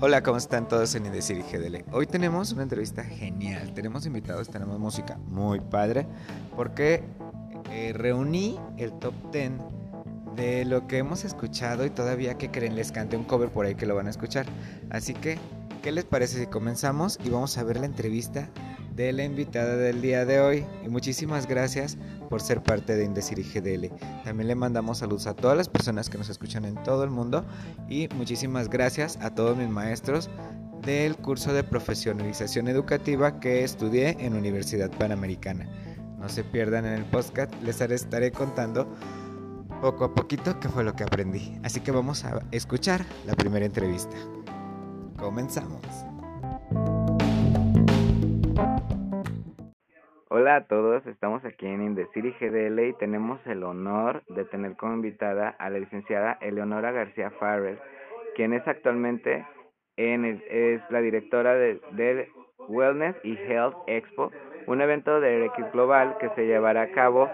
Hola, ¿cómo están todos en Indecir GDL? Hoy tenemos una entrevista genial. Tenemos invitados, tenemos música muy padre, porque eh, reuní el top 10 de lo que hemos escuchado y todavía que creen les cante un cover por ahí que lo van a escuchar. Así que, ¿qué les parece si comenzamos y vamos a ver la entrevista de la invitada del día de hoy? Y muchísimas gracias por ser parte de Indecir GDL. También le mandamos saludos a todas las personas que nos escuchan en todo el mundo y muchísimas gracias a todos mis maestros del curso de profesionalización educativa que estudié en Universidad Panamericana. No se pierdan en el podcast, les estaré contando poco a poquito qué fue lo que aprendí. Así que vamos a escuchar la primera entrevista. Comenzamos. Hola a todos, estamos aquí en Indecir GDL y tenemos el honor de tener como invitada a la licenciada Eleonora García Farrell, quien es actualmente en es la directora del de Wellness y Health Expo, un evento de RX Global que se llevará a cabo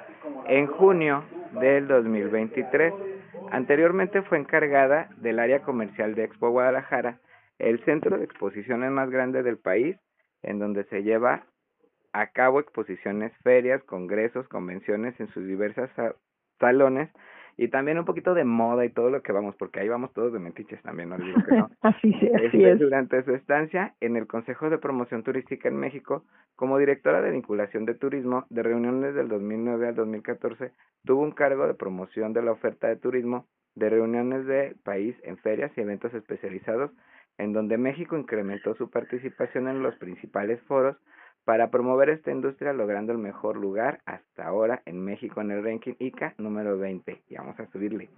en junio del 2023. Anteriormente fue encargada del área comercial de Expo Guadalajara, el centro de exposiciones más grande del país, en donde se lleva a cabo exposiciones, ferias, congresos, convenciones en sus diversas salones y también un poquito de moda y todo lo que vamos, porque ahí vamos todos de metiches también, no digo que no. así, sí, así este, es. Durante su estancia en el Consejo de Promoción Turística en México, como directora de vinculación de turismo de reuniones del 2009 al 2014, tuvo un cargo de promoción de la oferta de turismo de reuniones de país en ferias y eventos especializados, en donde México incrementó su participación en los principales foros para promover esta industria logrando el mejor lugar hasta ahora en México en el ranking ICA número 20 y vamos a subirle.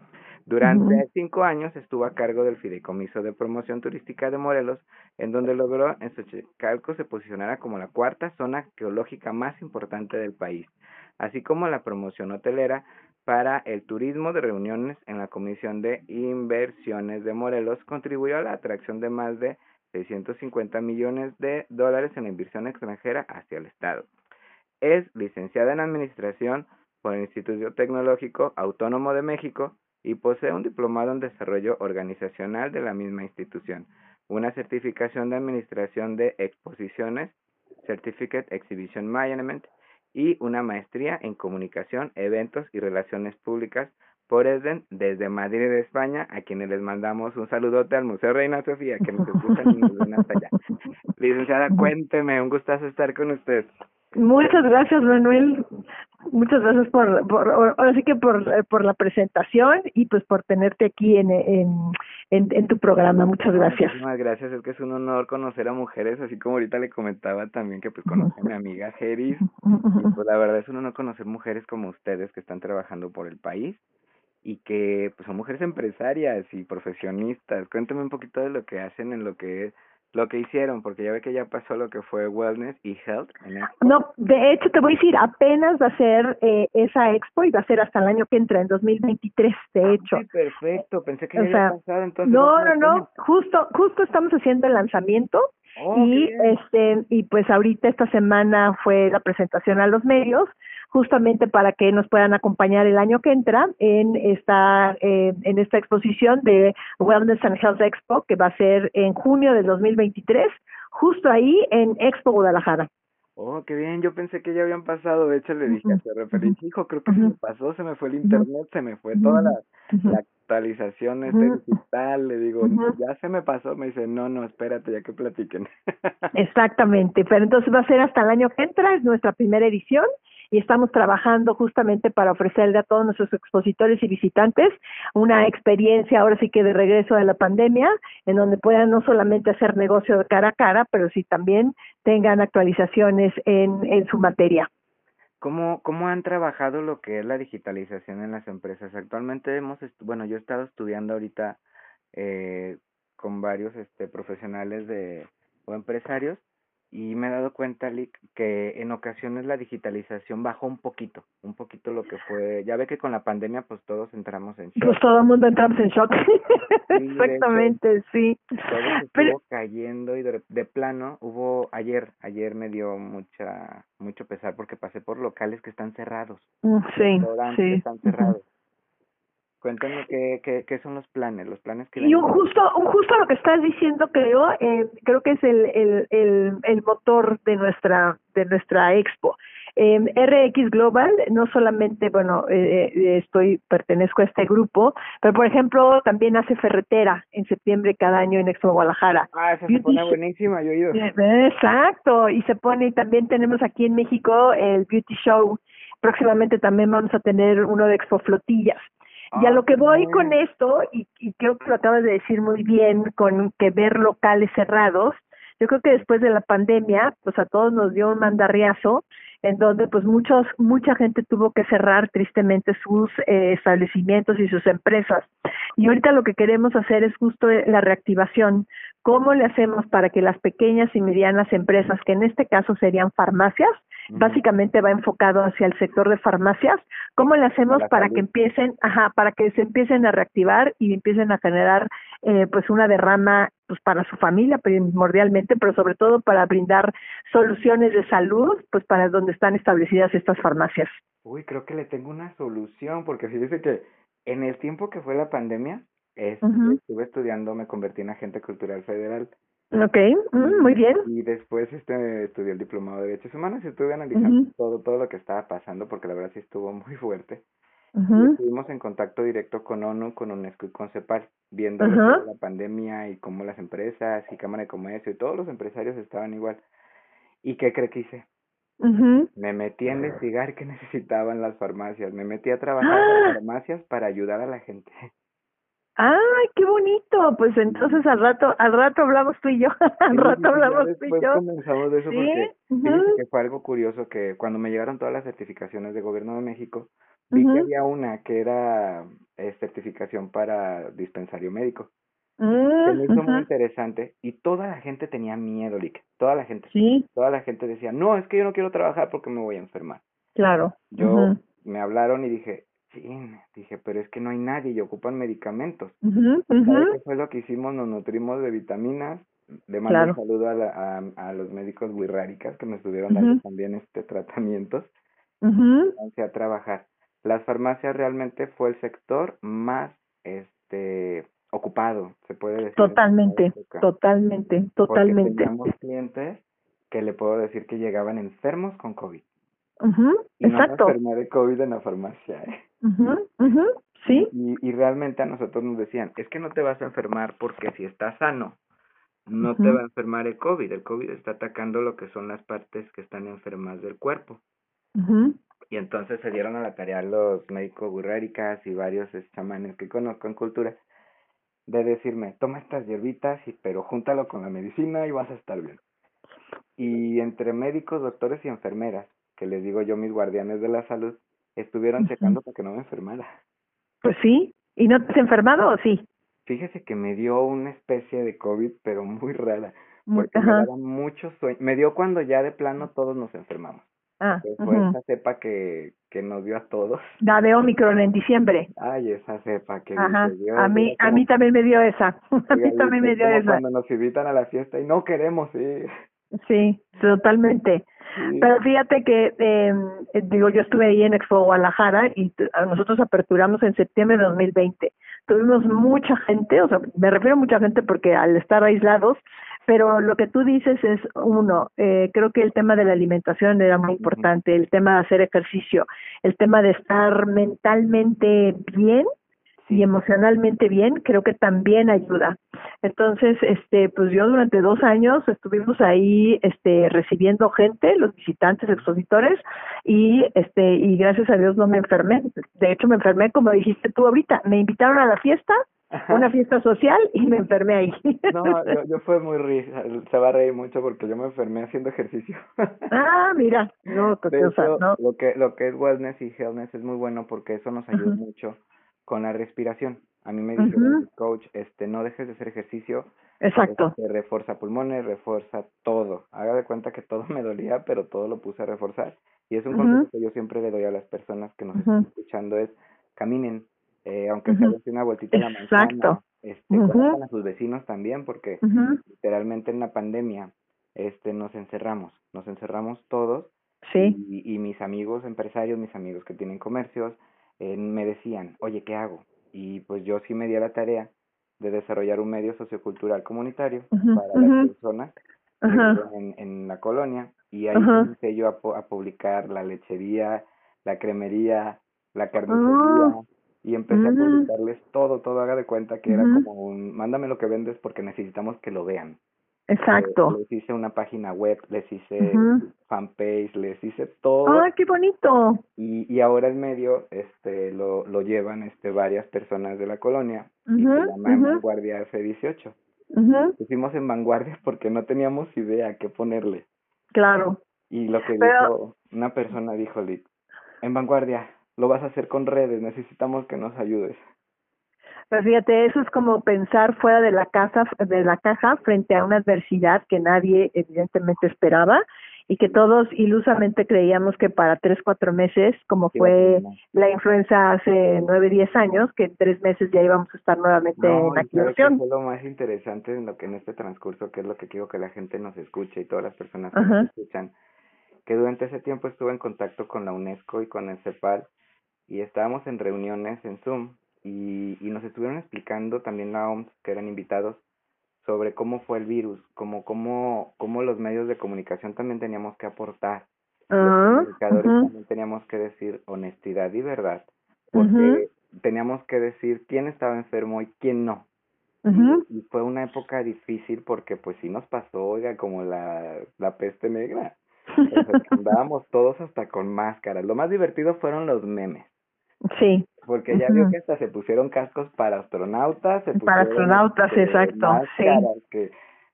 Durante cinco años estuvo a cargo del Fideicomiso de Promoción Turística de Morelos, en donde logró en Xochicalco se posicionara como la cuarta zona geológica más importante del país, así como la promoción hotelera para el turismo de reuniones en la Comisión de Inversiones de Morelos, contribuyó a la atracción de más de 650 millones de dólares en la inversión extranjera hacia el Estado. Es licenciada en Administración por el Instituto Tecnológico Autónomo de México y posee un diplomado en Desarrollo Organizacional de la misma institución, una certificación de Administración de Exposiciones, Certificate Exhibition Management, y una maestría en Comunicación, Eventos y Relaciones Públicas por Esden desde Madrid, España, a quienes les mandamos un saludote al Museo Reina Sofía, que nos escuchan y nos ven hasta allá. Licenciada, cuénteme, un gustazo estar con usted. Muchas gracias, Manuel. Muchas gracias por, por ahora sí que por, eh, por la presentación y pues por tenerte aquí en, en, en, tu programa. Muchas gracias. Muchas gracias, es que es un honor conocer a mujeres, así como ahorita le comentaba también que pues conoce a mi amiga Geris. Y pues la verdad es un honor conocer mujeres como ustedes que están trabajando por el país y que pues son mujeres empresarias y profesionistas. Cuéntame un poquito de lo que hacen en lo que lo que hicieron, porque ya ve que ya pasó lo que fue Wellness y Health. no, de hecho te voy a decir, apenas va a ser eh, esa expo y va a ser hasta el año que entra, en 2023, de ah, hecho. Perfecto, pensé que ya había pasado entonces. No, no, no, justo, justo estamos haciendo el lanzamiento. Oh, y este y pues ahorita esta semana fue la presentación a los medios justamente para que nos puedan acompañar el año que entra en esta, eh, en esta exposición de Wellness and Health Expo, que va a ser en junio del 2023, justo ahí en Expo Guadalajara. Oh, qué bien, yo pensé que ya habían pasado, de hecho le dije a su hijo, creo que se me pasó, se me fue el internet, se me fue toda la, la actualización este digital, le digo, ya se me pasó, me dice, no, no, espérate, ya que platiquen. Exactamente, pero entonces va a ser hasta el año que entra, es nuestra primera edición, y estamos trabajando justamente para ofrecerle a todos nuestros expositores y visitantes una experiencia ahora sí que de regreso de la pandemia, en donde puedan no solamente hacer negocio de cara a cara, pero sí también tengan actualizaciones en, en su materia. ¿Cómo, ¿Cómo han trabajado lo que es la digitalización en las empresas? Actualmente hemos, bueno, yo he estado estudiando ahorita eh, con varios este, profesionales de, o empresarios y me he dado cuenta, Lick, que en ocasiones la digitalización bajó un poquito, un poquito lo que fue, ya ve que con la pandemia pues todos entramos en shock. Pues todo el mundo entramos en shock. Exactamente, sí. Todo estuvo cayendo y de, plano hubo, ayer, ayer me dio mucha, mucho pesar porque pasé por locales que están cerrados. Mm, sí, sí. están cerrados. Cuéntame qué, qué, qué son los planes, los planes que... Y un justo, un justo lo que estás diciendo, creo, eh, creo que es el, el, el, el motor de nuestra, de nuestra expo. Eh, RX Global, no solamente, bueno, eh, eh, estoy, pertenezco a este grupo, pero por ejemplo también hace ferretera en septiembre cada año en Expo Guadalajara. Ah, esa se pone buenísima, yo he ido. Eh, exacto, y se pone, y también tenemos aquí en México el Beauty Show. Próximamente también vamos a tener uno de Expo Flotillas. Y a Ah, lo que voy con esto, y, y creo que lo acabas de decir muy bien, con que ver locales cerrados, yo creo que después de la pandemia, pues a todos nos dio un mandarriazo, en donde pues muchos, mucha gente tuvo que cerrar tristemente sus eh, establecimientos y sus empresas. Y ahorita lo que queremos hacer es justo eh, la reactivación. ¿Cómo le hacemos para que las pequeñas y medianas empresas, que en este caso serían farmacias. Básicamente va enfocado hacia el sector de farmacias. ¿Cómo le hacemos para que empiecen, ajá, para que se empiecen a reactivar y empiecen a generar eh, pues una derrama pues para su familia primordialmente, pero sobre todo para brindar soluciones de salud, pues para donde están establecidas estas farmacias. Uy, creo que le tengo una solución, porque fíjese que en el tiempo que fue la pandemia, este, estuve estudiando, me convertí en agente cultural federal. Ok, mm, muy bien. Y después este estudié el diplomado de Derechos Humanos y estuve analizando todo, todo lo que estaba pasando, porque la verdad sí estuvo muy fuerte. Y estuvimos en contacto directo con ONU, con UNESCO y con CEPAL, viendo la pandemia y cómo las empresas y Cámara de Comercio y todos los empresarios estaban igual. ¿Y qué cree que hice? Me metí a investigar qué necesitaban las farmacias, me metí a trabajar en ¡Ah! las farmacias para ayudar a la gente. Ay, qué bonito. Pues entonces al rato, al rato hablamos tú y yo. al rato hablamos tú y yo. comenzamos de eso Sí, porque que fue algo curioso que cuando me llegaron todas las certificaciones de gobierno de México, vi que había una que era eh, certificación para dispensario médico. Se Mm, me hizo muy interesante y toda la gente tenía miedo, Lick. Toda la gente. Sí, Toda la gente decía, no, es que yo no quiero trabajar porque me voy a enfermar. claro. Yo me hablaron y dije, sí, dije, pero es que no hay nadie y ocupan medicamentos. Ujú, ¿Sabe ujú. qué fue lo que hicimos? Nos nutrimos de vitaminas. Le mando Claro. un saludo a, la, a, a los médicos wirráricas que me estuvieron dando también este tratamientos. Comencé a trabajar. Las farmacias realmente fue el sector más este ocupado, se puede decir. Totalmente, totalmente, porque totalmente. teníamos clientes que le puedo decir que llegaban enfermos con COVID. Ujú, Y no Exacto. me enfermé de COVID en la farmacia. ¿eh? Sí, Y, y realmente a nosotros nos decían, es que no te vas a enfermar porque si estás sano, no te va a enfermar el COVID. El COVID está atacando lo que son las partes que están enfermas del cuerpo. Y entonces se dieron a la tarea los médicos burréricas y varios eh, chamanes que conozco en cultura de decirme, toma estas hierbitas, y, pero júntalo con la medicina y vas a estar bien. Y entre médicos, doctores y enfermeras, que les digo yo mis guardianes de la salud, estuvieron checando para que no me enfermara. Pues sí. ¿Y no te has enfermado o sí? Fíjese que me dio una especie de COVID, pero muy rara, porque me daba mucho sueño. Me dio cuando ya de plano todos nos enfermamos. Ah, fue esa cepa que, que nos dio a todos. La de Omicron en diciembre. Ay, esa cepa que Ajá. dice Dios, A mí, era a mí como- también me dio esa. A mí también me dio como esa. cuando nos invitan a la fiesta y no queremos ir. Sí, totalmente. Sí. Pero fíjate que, eh, digo, yo estuve ahí en Expo Guadalajara y nosotros aperturamos en septiembre de 2020. Tuvimos mucha gente, o sea, me refiero a mucha gente porque al estar aislados, pero lo que tú dices es, uno, eh, creo que el tema de la alimentación era muy importante, el tema de hacer ejercicio, el tema de estar mentalmente bien y emocionalmente bien, creo que también ayuda. Entonces, este, pues yo durante dos años estuvimos ahí, este, recibiendo gente, los visitantes, expositores, y este, y gracias a Dios no me enfermé. De hecho, me enfermé, como dijiste tú ahorita, me invitaron a la fiesta, Ajá. una fiesta social, y me enfermé ahí. No, yo, yo fue muy risa, se va a reír mucho porque yo me enfermé haciendo ejercicio. ah, mira, no, De hecho, no. lo que lo que es wellness y healthness es muy bueno porque eso nos ayuda mucho con la respiración. A mí me Ujú. mis coach, este, no dejes de hacer ejercicio, Exacto. este, refuerza pulmones, refuerza todo. Haga de cuenta que todo me dolía, pero todo lo puse a reforzar. Y es un consejo que yo siempre le doy a las personas que nos están escuchando es caminen, eh, aunque sea una vueltita a la manzana, Exacto. este, a sus vecinos también, porque literalmente en la pandemia, este, nos encerramos, nos encerramos todos Sí. y, y mis amigos empresarios, mis amigos que tienen comercios, eh, me decían, oye, ¿qué hago? y pues yo sí me di a la tarea de desarrollar un medio sociocultural comunitario para las personas en, en la colonia y ahí comencé yo a, a, publicar la lechería, la cremería, la carnicería ah. y empecé a mm. publicarles todo, todo, haga de cuenta que era como un, mándame lo que vendes porque necesitamos que lo vean. Exacto. les hice una página web, les hice fanpage, les hice todo. ¡Ah, qué bonito! Y, y ahora el medio este lo, lo llevan este varias personas de la colonia y se llama Vanguardia F18. Pusimos en Vanguardia porque no teníamos idea qué ponerle. Claro. Y lo que dijo una persona dijo, en Vanguardia, lo vas a hacer con redes, necesitamos que nos ayudes. Pero fíjate, eso es como pensar fuera de la casa, de la caja frente a una adversidad que nadie evidentemente esperaba y que todos ilusamente creíamos que para tres, cuatro meses, como fue la influenza hace nueve, diez años, que en tres meses ya íbamos a estar nuevamente en activación. Lo más interesante en lo que en este transcurso, que es lo que quiero que la gente nos escuche y todas las personas que nos escuchan, que durante ese tiempo estuve en contacto con la UNESCO y con el CEPAL y estábamos en reuniones en Zoom y, y nos estuvieron explicando también la OMS, que eran invitados, sobre cómo fue el virus, como cómo, cómo los medios de comunicación también teníamos que aportar. los ah, comunicadores también teníamos que decir honestidad y verdad, porque teníamos que decir quién estaba enfermo y quién no. y, fue una época difícil porque pues sí nos pasó, oiga, como la, la peste negra. andábamos todos hasta con máscaras. Lo más divertido fueron los memes. Sí. Porque ya vio que hasta se pusieron cascos para astronautas. Se para astronautas, este, exacto. sí. Que,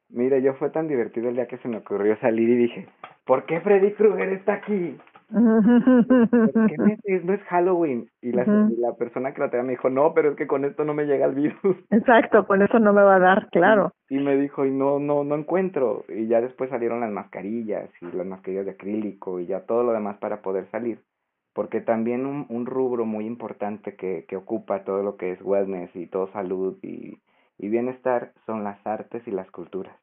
mire, yo fue tan divertido el día que se me ocurrió salir y dije, ¿por qué Freddy Krueger está aquí? ¿Qué no es Halloween? Y la, la persona que la tenía me dijo, no, pero es que con esto no me llega el virus. Exacto, con eso no me va a dar, claro. Y, me dijo, y no, no, no encuentro. Y ya después salieron las mascarillas y las mascarillas de acrílico y ya todo lo demás para poder salir porque también un, un rubro muy importante que, que ocupa todo lo que es wellness y todo salud y, y bienestar son las artes y las culturas.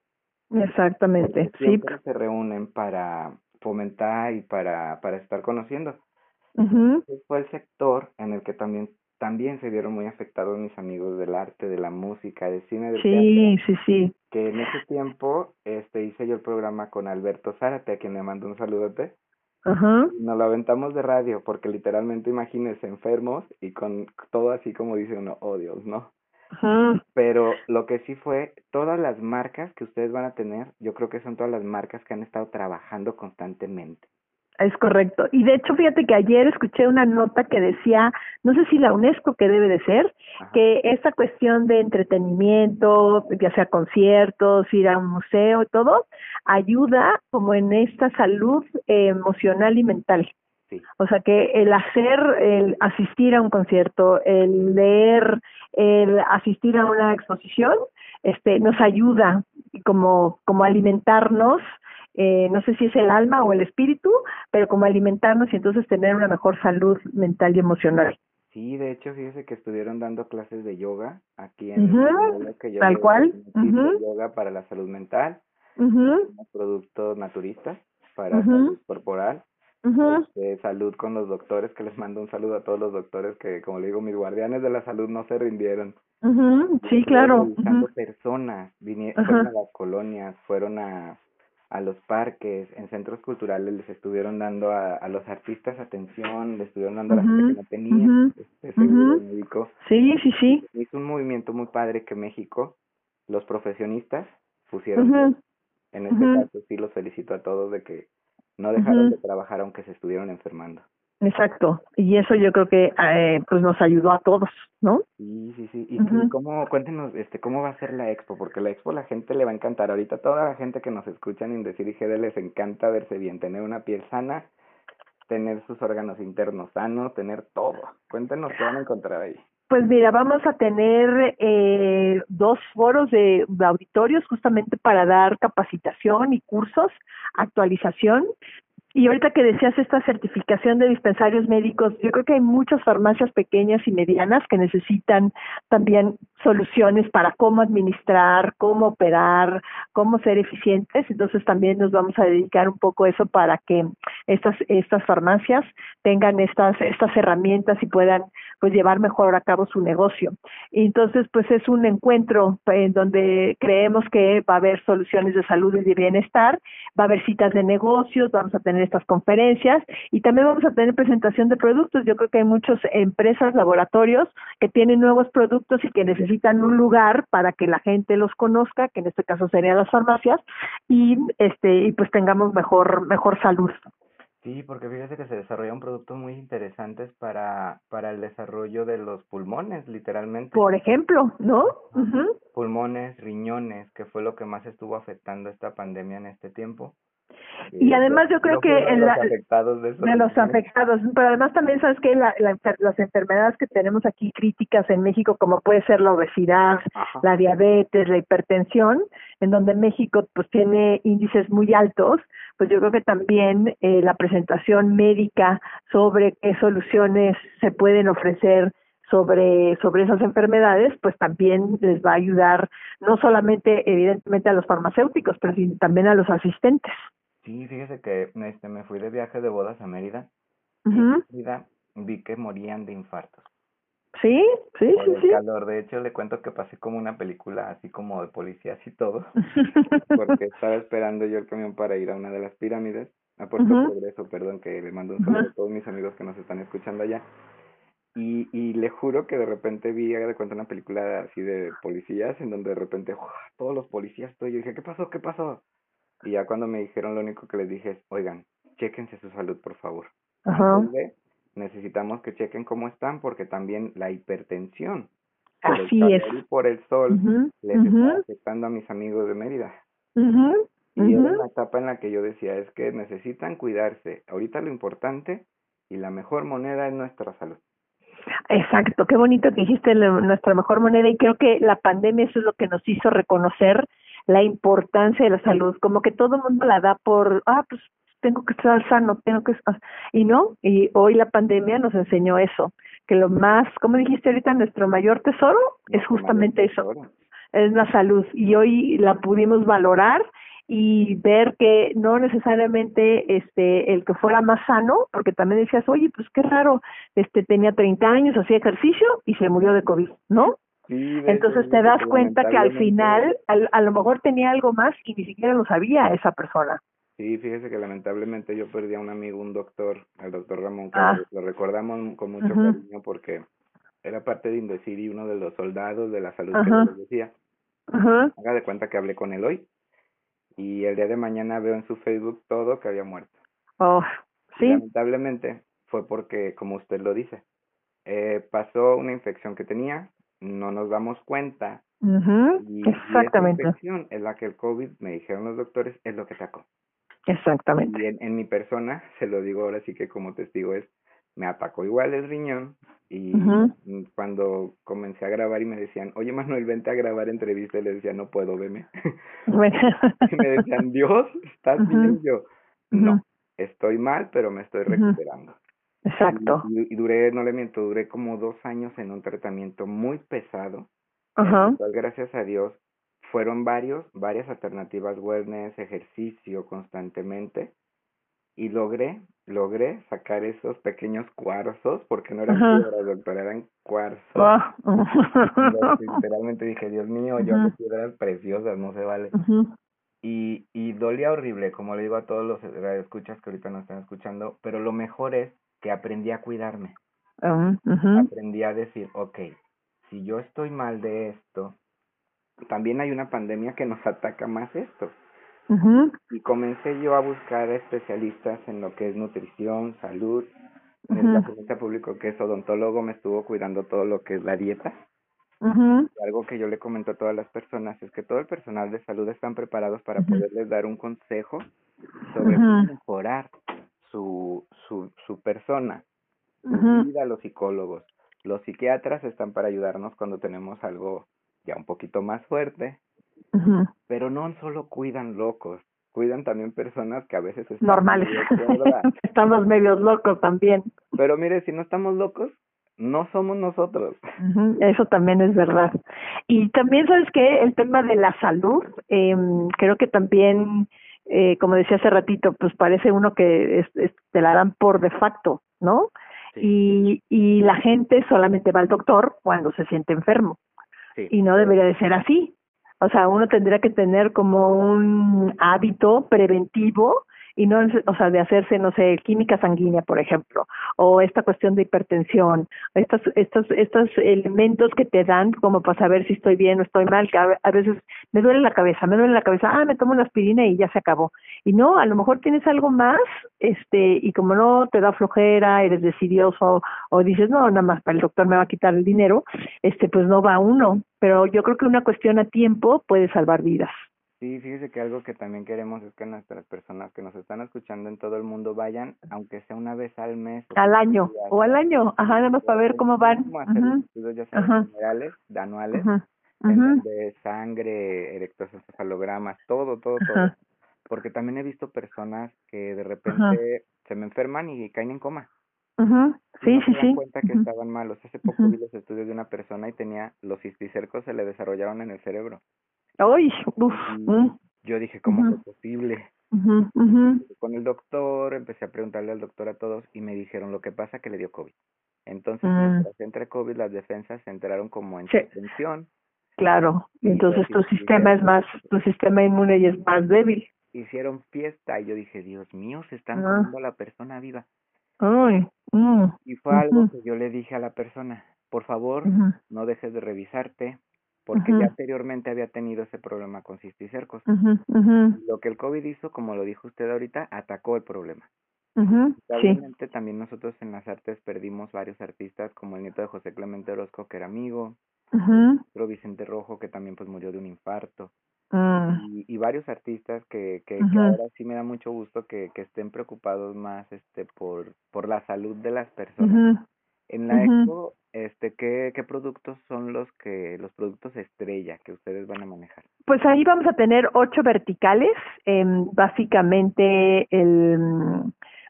Exactamente, sí. se reúnen para fomentar y para, para estar conociendo. Fue el sector en el que también también se vieron muy afectados mis amigos del arte, de la música, del cine, del sí, Sí, sí, Que en ese tiempo este hice yo el programa con Alberto Zárate, a quien le mando un saludote. Ajá. Nos lo aventamos de radio porque literalmente imagínense enfermos y con todo así como dice uno, oh Dios, ¿no? Ajá. Pero lo que sí fue, todas las marcas que ustedes van a tener, yo creo que son todas las marcas que han estado trabajando constantemente. Es correcto. Y de hecho, fíjate que ayer escuché una nota que decía, no sé si la UNESCO que debe de ser, que esta cuestión de entretenimiento, ya sea conciertos, ir a un museo y todo, ayuda como en esta salud emocional y mental. O sea que el hacer, el asistir a un concierto, el leer, el asistir a una exposición, este, nos ayuda como, como alimentarnos eh, no sé si es el alma o el espíritu, pero como alimentarnos y entonces tener una mejor salud mental y emocional. Sí, de hecho, fíjese que estuvieron dando clases de yoga aquí en el que yo Tal cual. Yoga para la salud mental, productos naturistas para salud corporal, este, salud con los doctores, que les mando un saludo a todos los doctores que, como le digo, mis guardianes de la salud no se rindieron. Sí, claro. personas, vinieron a las colonias, fueron a a los parques, en centros culturales les estuvieron dando a, a los artistas atención, les estuvieron dando a la gente que no tenía este médico. Sí, sí, sí. Hizo un movimiento muy padre que México, los profesionistas pusieron. En este caso sí los felicito a todos de que no dejaron de trabajar aunque se estuvieron enfermando. Exacto, y eso yo creo que eh, pues nos ayudó a todos, ¿no? Sí, sí, sí. ¿Y cómo, cuéntenos, este, cómo va a ser la expo? Porque la expo la gente le va a encantar. Ahorita toda la gente que nos escucha en Indecir y GD les encanta verse bien, tener una piel sana, tener sus órganos internos sanos, tener todo. Cuéntenos qué van a encontrar ahí. Pues mira, vamos a tener eh, dos foros de, auditorios justamente para dar capacitación y cursos, actualización. Y ahorita que decías esta certificación de dispensarios médicos, yo creo que hay muchas farmacias pequeñas y medianas que necesitan también soluciones para cómo administrar, cómo operar, cómo ser eficientes. Entonces también nos vamos a dedicar un poco a eso para que estas estas farmacias tengan estas estas herramientas y puedan pues llevar mejor a cabo su negocio. Entonces pues es un encuentro en donde creemos que va a haber soluciones de salud y de bienestar, va a haber citas de negocios, vamos a tener estas conferencias y también vamos a tener presentación de productos. Yo creo que hay muchas empresas, laboratorios que tienen nuevos productos y que necesitan un lugar para que la gente los conozca, que en este caso serían las farmacias, y este y pues tengamos mejor mejor salud. Sí, porque fíjese que se desarrollan productos muy interesantes para, para el desarrollo de los pulmones, literalmente. Por ejemplo, ¿no? Pulmones, riñones, que fue lo que más estuvo afectando esta pandemia en este tiempo. Y, además yo creo que en los afectados de, los afectados, pero además también sabes que la, las enfermedades que tenemos aquí críticas en México, como puede ser la obesidad, la diabetes, la hipertensión, en donde México pues tiene índices muy altos, pues yo creo que también eh, la presentación médica sobre qué soluciones se pueden ofrecer sobre, sobre esas enfermedades, pues también les va a ayudar no solamente evidentemente a los farmacéuticos, pero también a los asistentes. Sí, fíjese que este, me fui de viaje de bodas a Mérida. vi que morían de infartos. Sí, sí, por sí, el calor. De hecho, le cuento que pasé como una película así como de policías y todo. porque estaba esperando yo el camión para ir a una de las pirámides, a Puerto Progreso, perdón, que le mando un saludo a todos mis amigos que nos están escuchando allá. Y, y le juro que de repente vi, de cuenta, una película así de policías, en donde de repente, todos los policías, estoy, yo dije, ¿qué pasó? ¿Qué pasó? Y ya cuando me dijeron, lo único que les dije es, oigan, chéquense su salud, por favor. Ajá. necesitamos que chequen cómo están porque también la hipertensión por Así el es. por el sol les está afectando a mis amigos de Mérida. y era una etapa en la que yo decía, es que necesitan cuidarse. Ahorita lo importante y la mejor moneda es nuestra salud. Exacto, qué bonito que dijiste nuestra mejor moneda y creo que la pandemia eso es lo que nos hizo reconocer la importancia de la salud, como que todo el mundo la da por, ah, pues tengo que estar sano, tengo que estar, y no, y hoy la pandemia nos enseñó eso, que lo más, como dijiste ahorita, nuestro mayor tesoro es justamente eso, es la salud, y hoy la pudimos valorar y ver que no necesariamente este el que fuera más sano, porque también decías, oye, pues qué raro, este tenía 30 años, hacía ejercicio y se murió de COVID, ¿no? Entonces te das cuenta que al final a lo mejor tenía algo más y ni siquiera lo sabía esa persona. Sí, fíjese que lamentablemente yo perdí a un amigo, un doctor, al doctor Ramón, que ah. lo recordamos con mucho cariño porque era parte de Indecir uno de los soldados de la salud que les decía. Haga de cuenta que hablé con él hoy y el día de mañana veo en su Facebook todo que había muerto. Oh, sí. lamentablemente fue porque, como usted lo dice, eh, pasó una infección que tenía, no nos damos cuenta. y, Exactamente. esa infección es la que el COVID, me dijeron los doctores, es lo que sacó. Exactamente. Y en, en mi persona, se lo digo ahora sí que como testigo es, me atacó igual el riñón y cuando comencé a grabar y me decían, oye Manuel, vente a grabar entrevista, y le decía, no puedo, veme. y me decían, Dios, ¿estás bien? yo, no, estoy mal, pero me estoy recuperando. Exacto. Y, duré, no le miento, duré como dos años en un tratamiento muy pesado. Ajá. gracias a Dios, fueron varios, varias alternativas wellness, ejercicio constantemente. Y logré, logré sacar esos pequeños cuarzos, porque no eran piedras, doctor, eran cuarzos. Literalmente dije, Dios mío, yo hago piedras preciosas, no se vale. Y, y dolía horrible, como le digo a todos los escuchas que ahorita nos están escuchando, pero lo mejor es que aprendí a cuidarme. Aprendí a decir, ok, si yo estoy mal de esto, también hay una pandemia que nos ataca más esto. Y comencé yo a buscar especialistas en lo que es nutrición, salud. En la clínica público que es odontólogo me estuvo cuidando todo lo que es la dieta. Algo que yo le comento a todas las personas es que todo el personal de salud están preparados para poderles dar un consejo sobre cómo mejorar su, su, su persona. a los psicólogos. Los psiquiatras están para ayudarnos cuando tenemos algo ya un poquito más fuerte, pero no solo cuidan locos, cuidan también personas que a veces están normales. estamos medios locos también. Pero mire, si no estamos locos, no somos nosotros. Eso también es verdad. Y también, ¿sabes que El tema de la salud, eh, creo que también, eh, como decía hace ratito, pues parece uno que te la dan por de facto, ¿no? Y, y la gente solamente va al doctor cuando se siente enfermo. Y no debería de ser así. O sea, uno tendría que tener como un hábito preventivo y no, o sea, de hacerse, no sé, química sanguínea, por ejemplo, o esta cuestión de hipertensión, estos, estos, estos elementos que te dan como para saber si estoy bien o estoy mal, que a, veces me duele la cabeza, me duele la cabeza, ah, me tomo una aspirina y ya se acabó. Y no, a lo mejor tienes algo más, este, y como no te da flojera, eres decidioso, o dices, no, nada más para el doctor me va a quitar el dinero, este, pues no va uno. Pero yo creo que una cuestión a tiempo puede salvar vidas. Sí, fíjese que algo que también queremos es que nuestras personas que nos están escuchando en todo el mundo vayan, aunque sea una vez al mes. Al año, o al año, ajá, nada más para ver cómo van. estudios ya sean generales, anuales, de sangre, electroencefalogramas, todo, todo, todo. Porque también he visto personas que de repente se me enferman y caen en coma. Sí, no sí, se dan cuenta que estaban malos. Hace poco vi los estudios de una persona y tenía los cisticercos se le desarrollaron en el cerebro. Ay, uf, mm. Yo dije, ¿cómo es posible? Con el doctor, empecé a preguntarle al doctor a todos y me dijeron lo que pasa que le dio COVID. Entonces, mm. entre COVID, las defensas se enteraron como en tensión. Claro, entonces tu sistema es más, tu sistema inmune es más débil. Hicieron fiesta y yo dije, Dios mío, se están ah. comiendo a la persona viva. Ay, mm, y fue algo que yo le dije a la persona, por favor, no dejes de revisarte, porque ya anteriormente había tenido ese problema con cisticercos. Lo que el COVID hizo, como lo dijo usted ahorita, atacó el problema. Obviamente también nosotros en las artes perdimos varios artistas, como el nieto de José Clemente Orozco, que era amigo, otro Vicente Rojo, que también pues murió de un infarto. Ah. y, varios artistas que, que, ahora sí me da mucho gusto que, que estén preocupados más este por, por la salud de las personas. En la expo este, ¿qué, ¿qué productos son los que los productos estrella que ustedes van a manejar? Pues ahí vamos a tener ocho verticales, eh, básicamente el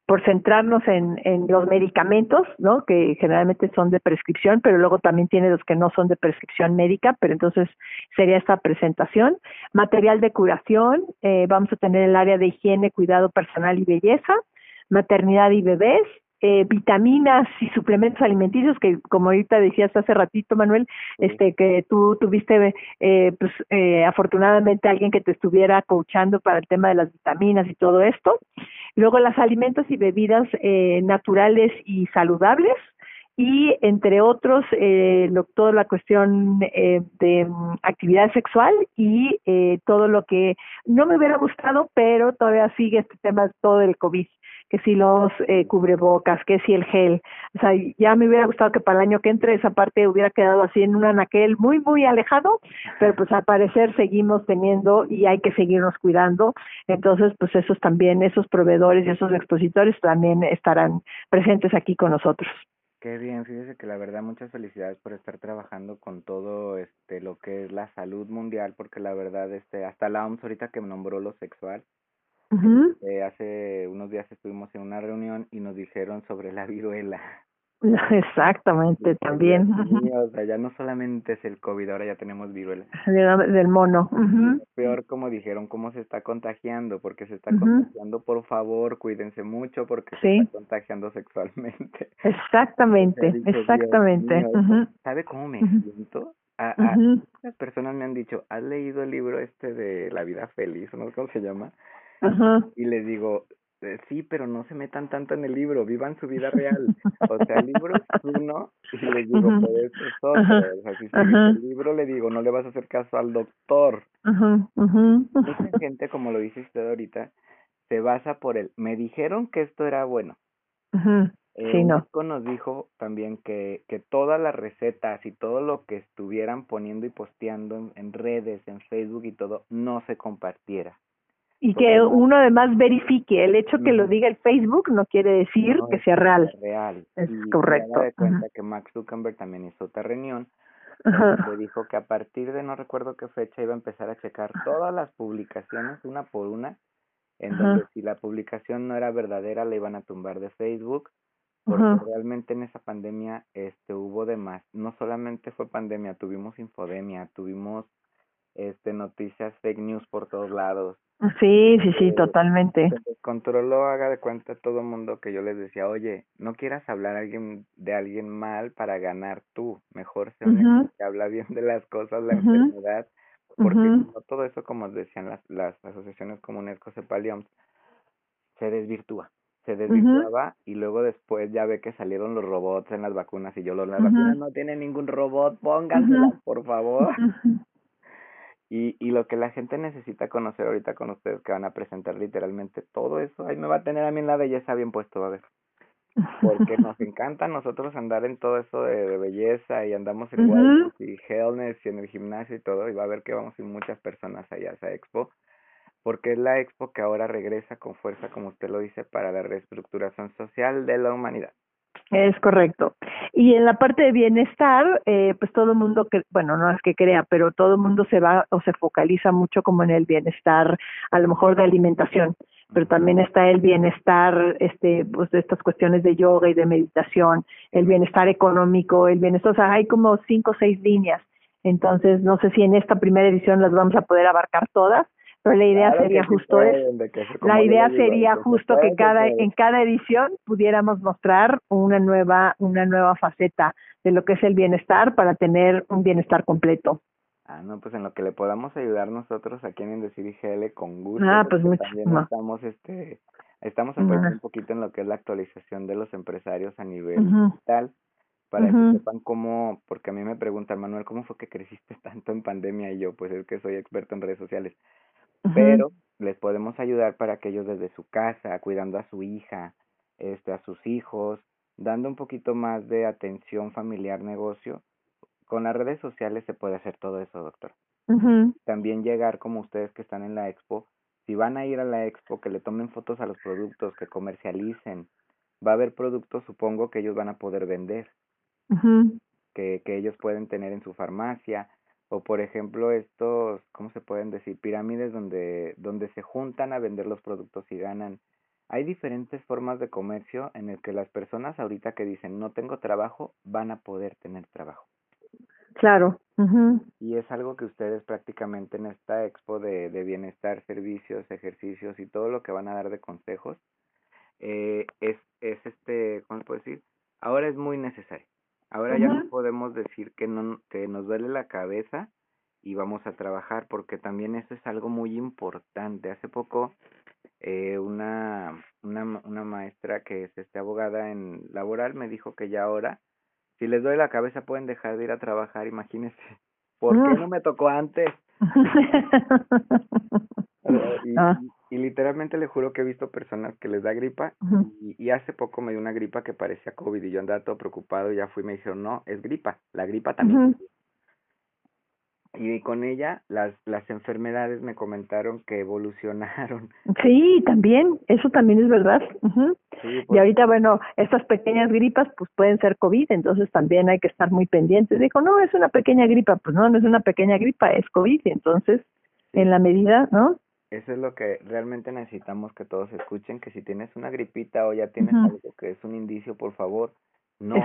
por centrarnos en, en los medicamentos, ¿no? Que generalmente son de prescripción, pero luego también tiene los que no son de prescripción médica, pero entonces sería esta presentación. Material de curación, eh, vamos a tener el área de higiene, cuidado personal y belleza, maternidad y bebés, eh, vitaminas y suplementos alimenticios que como ahorita decías hace ratito Manuel este que tú tuviste eh, pues eh, afortunadamente alguien que te estuviera coachando para el tema de las vitaminas y todo esto. Luego las alimentos y bebidas eh, naturales y saludables. Y entre otros eh, toda la cuestión eh, de mm, actividad sexual y eh, todo lo que no me hubiera gustado pero todavía sigue este tema todo el COVID que si los eh, cubrebocas, que si el gel. O sea, ya me hubiera gustado que para el año que entre esa parte hubiera quedado así en un anaquel muy, muy alejado, pero pues al parecer seguimos teniendo y hay que seguirnos cuidando. Entonces, pues esos también, esos proveedores y esos expositores también estarán presentes aquí con nosotros. Qué bien, fíjese que la verdad muchas felicidades por estar trabajando con todo este lo que es la salud mundial, porque la verdad este hasta la OMS ahorita que nombró lo sexual, eh, hace unos días estuvimos en una reunión y nos dijeron sobre la viruela. Exactamente, también. o sea, ya no solamente es el COVID, ahora ya tenemos viruela. Del mono. Peor, como dijeron, cómo se está contagiando, porque se está contagiando, por favor, cuídense mucho porque se está contagiando sexualmente. Exactamente, exactamente. ¿Sabe cómo me siento? A, Las personas me han dicho, ¿has leído el libro este de La vida feliz? ¿No? ¿Cómo se llama? Y les digo, eh, sí, pero no se metan tanto en el libro, vivan su vida real. O sea, el libro es uno y les digo, uh pues es otro. O sea, si el libro le digo, no le vas a hacer caso al doctor. Mucha gente, como lo dice usted ahorita, se basa por el, me dijeron que esto era bueno. Eh, sí, no. nos dijo también que, que todas las recetas y todo lo que estuvieran poniendo y posteando en redes, en Facebook y todo, no se compartiera. Y que uno además verifique, el hecho que lo diga el Facebook no quiere decir que sea real. real. Es correcto. Me cuenta que Max Zuckerberg también hizo otra reunión le dijo que a partir de no recuerdo qué fecha iba a empezar a checar todas las publicaciones una por una, en donde si la publicación no era verdadera la iban a tumbar de Facebook porque realmente en esa pandemia este hubo de más, no solamente fue pandemia, tuvimos infodemia, tuvimos este noticias fake news por todos lados. Sí, sí, sí, eh, totalmente. Se controló, haga de cuenta todo el mundo que yo les decía, oye, no quieras hablar alguien de alguien mal para ganar tú, mejor se habla bien de las cosas, la enfermedad, porque todo eso, como decían las, las asociaciones comunes Cosepalium, se desvirtúa se desvirtuaba y luego después ya ve que salieron los robots en las vacunas y yo los las vacunas no tienen ningún robot, pónganselas por favor. Y, y lo que la gente necesita conocer ahorita con ustedes que van a presentar literalmente todo eso, ahí me va a tener a mí en la belleza bien puesto, a ver. Porque nos encanta a nosotros andar en todo eso de, belleza y andamos en uh y y en el gimnasio y todo, y va a ver que vamos a ir muchas personas allá a esa expo porque es la expo que ahora regresa con fuerza, como usted lo dice, para la reestructuración social de la humanidad. Es correcto. Y en la parte de bienestar, eh, pues todo el mundo, que, bueno, no es que crea, pero todo el mundo se va o se focaliza mucho como en el bienestar, a lo mejor de alimentación, pero también está el bienestar, este, pues de estas cuestiones de yoga y de meditación, el bienestar económico, el bienestar, o sea, hay como cinco o seis líneas. Entonces, no sé si en esta primera edición las vamos a poder abarcar todas, pero la idea sería justo es la idea sería justo que cada en cada edición pudiéramos mostrar una nueva una nueva faceta de lo que es el bienestar para tener un bienestar completo ah no pues en lo que le podamos ayudar nosotros aquí en Indecir IGL con gusto ah pues mucho también estamos este estamos apoyando un poquito en lo que es la actualización de los empresarios a nivel digital para que sepan cómo, porque a mí me preguntan, Manuel, ¿cómo fue que creciste tanto en pandemia? Y yo, pues es que soy experto en redes sociales pero les podemos ayudar para que ellos desde su casa, cuidando a su hija, este, a sus hijos, dando un poquito más de atención familiar negocio. Con las redes sociales se puede hacer todo eso, doctor. También llegar como ustedes que están en la expo, si van a ir a la expo, que le tomen fotos a los productos, que comercialicen. Va a haber productos, supongo, que ellos van a poder vender, que, que ellos pueden tener en su farmacia, o por ejemplo estos, ¿cómo se pueden decir? Pirámides donde, donde se juntan a vender los productos y ganan. Hay diferentes formas de comercio en el que las personas ahorita que dicen no tengo trabajo van a poder tener trabajo. Claro. Y es algo que ustedes prácticamente en esta expo de, de bienestar, servicios, ejercicios y todo lo que van a dar de consejos, eh, es, es este, ¿cómo se puede decir? Ahora es muy necesario. Ahora ya no podemos decir que, no, que nos duele la cabeza y vamos a trabajar, porque también eso es algo muy importante. Hace poco eh, una, una, una maestra que es este abogada en laboral me dijo que ya ahora, si les duele la cabeza pueden dejar de ir a trabajar, imagínense. ¿Por qué no me tocó antes? Ah. Y, literalmente le juro que he visto personas que les da gripa y, hace poco me dio una gripa que parecía COVID y yo andaba todo preocupado y ya fui y me dijeron, no, es gripa, la gripa también. Y con ella las, las enfermedades me comentaron que evolucionaron. Sí, también, eso también es verdad. y pues ahorita, bueno, estas pequeñas gripas pues pueden ser COVID, entonces también hay que estar muy pendientes. Dijo, no, es una pequeña gripa, pues no, no es una pequeña gripa, es COVID, entonces en la medida, ¿no? Eso es lo que realmente necesitamos que todos escuchen, que si tienes una gripita o ya tienes algo que es un indicio, por favor, no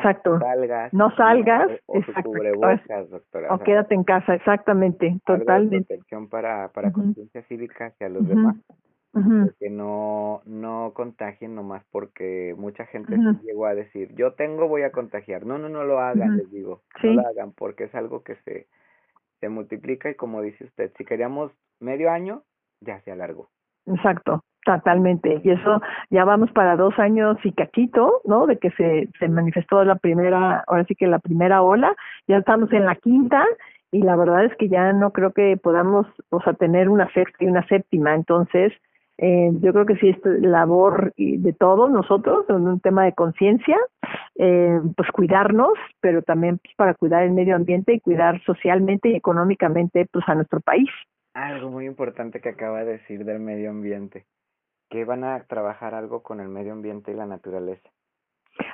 salgas. No salgas. O, quédate en casa, exactamente, totalmente. protección para, para conciencia cívica hacia los demás. Que no, no contagien nomás porque mucha gente llegó a decir, yo tengo, voy a contagiar. No, no, no lo hagan, les digo. No lo hagan porque es algo que se, se multiplica y como dice usted, si queríamos medio año, ya se alargó. Exacto, totalmente. Y eso ya vamos para dos años y cachito, ¿no? De que se, se manifestó la primera, ahora sí que la primera ola, ya estamos en la quinta y la verdad es que ya no creo que podamos, o sea, tener una sexta y una séptima. Entonces, eh, yo creo que sí es labor de todos nosotros, en un tema de conciencia, eh, pues cuidarnos, pero también pues, para cuidar el medio ambiente y cuidar socialmente y económicamente pues a nuestro país algo muy importante que acaba de decir del medio ambiente, que van a trabajar algo con el medio ambiente y la naturaleza.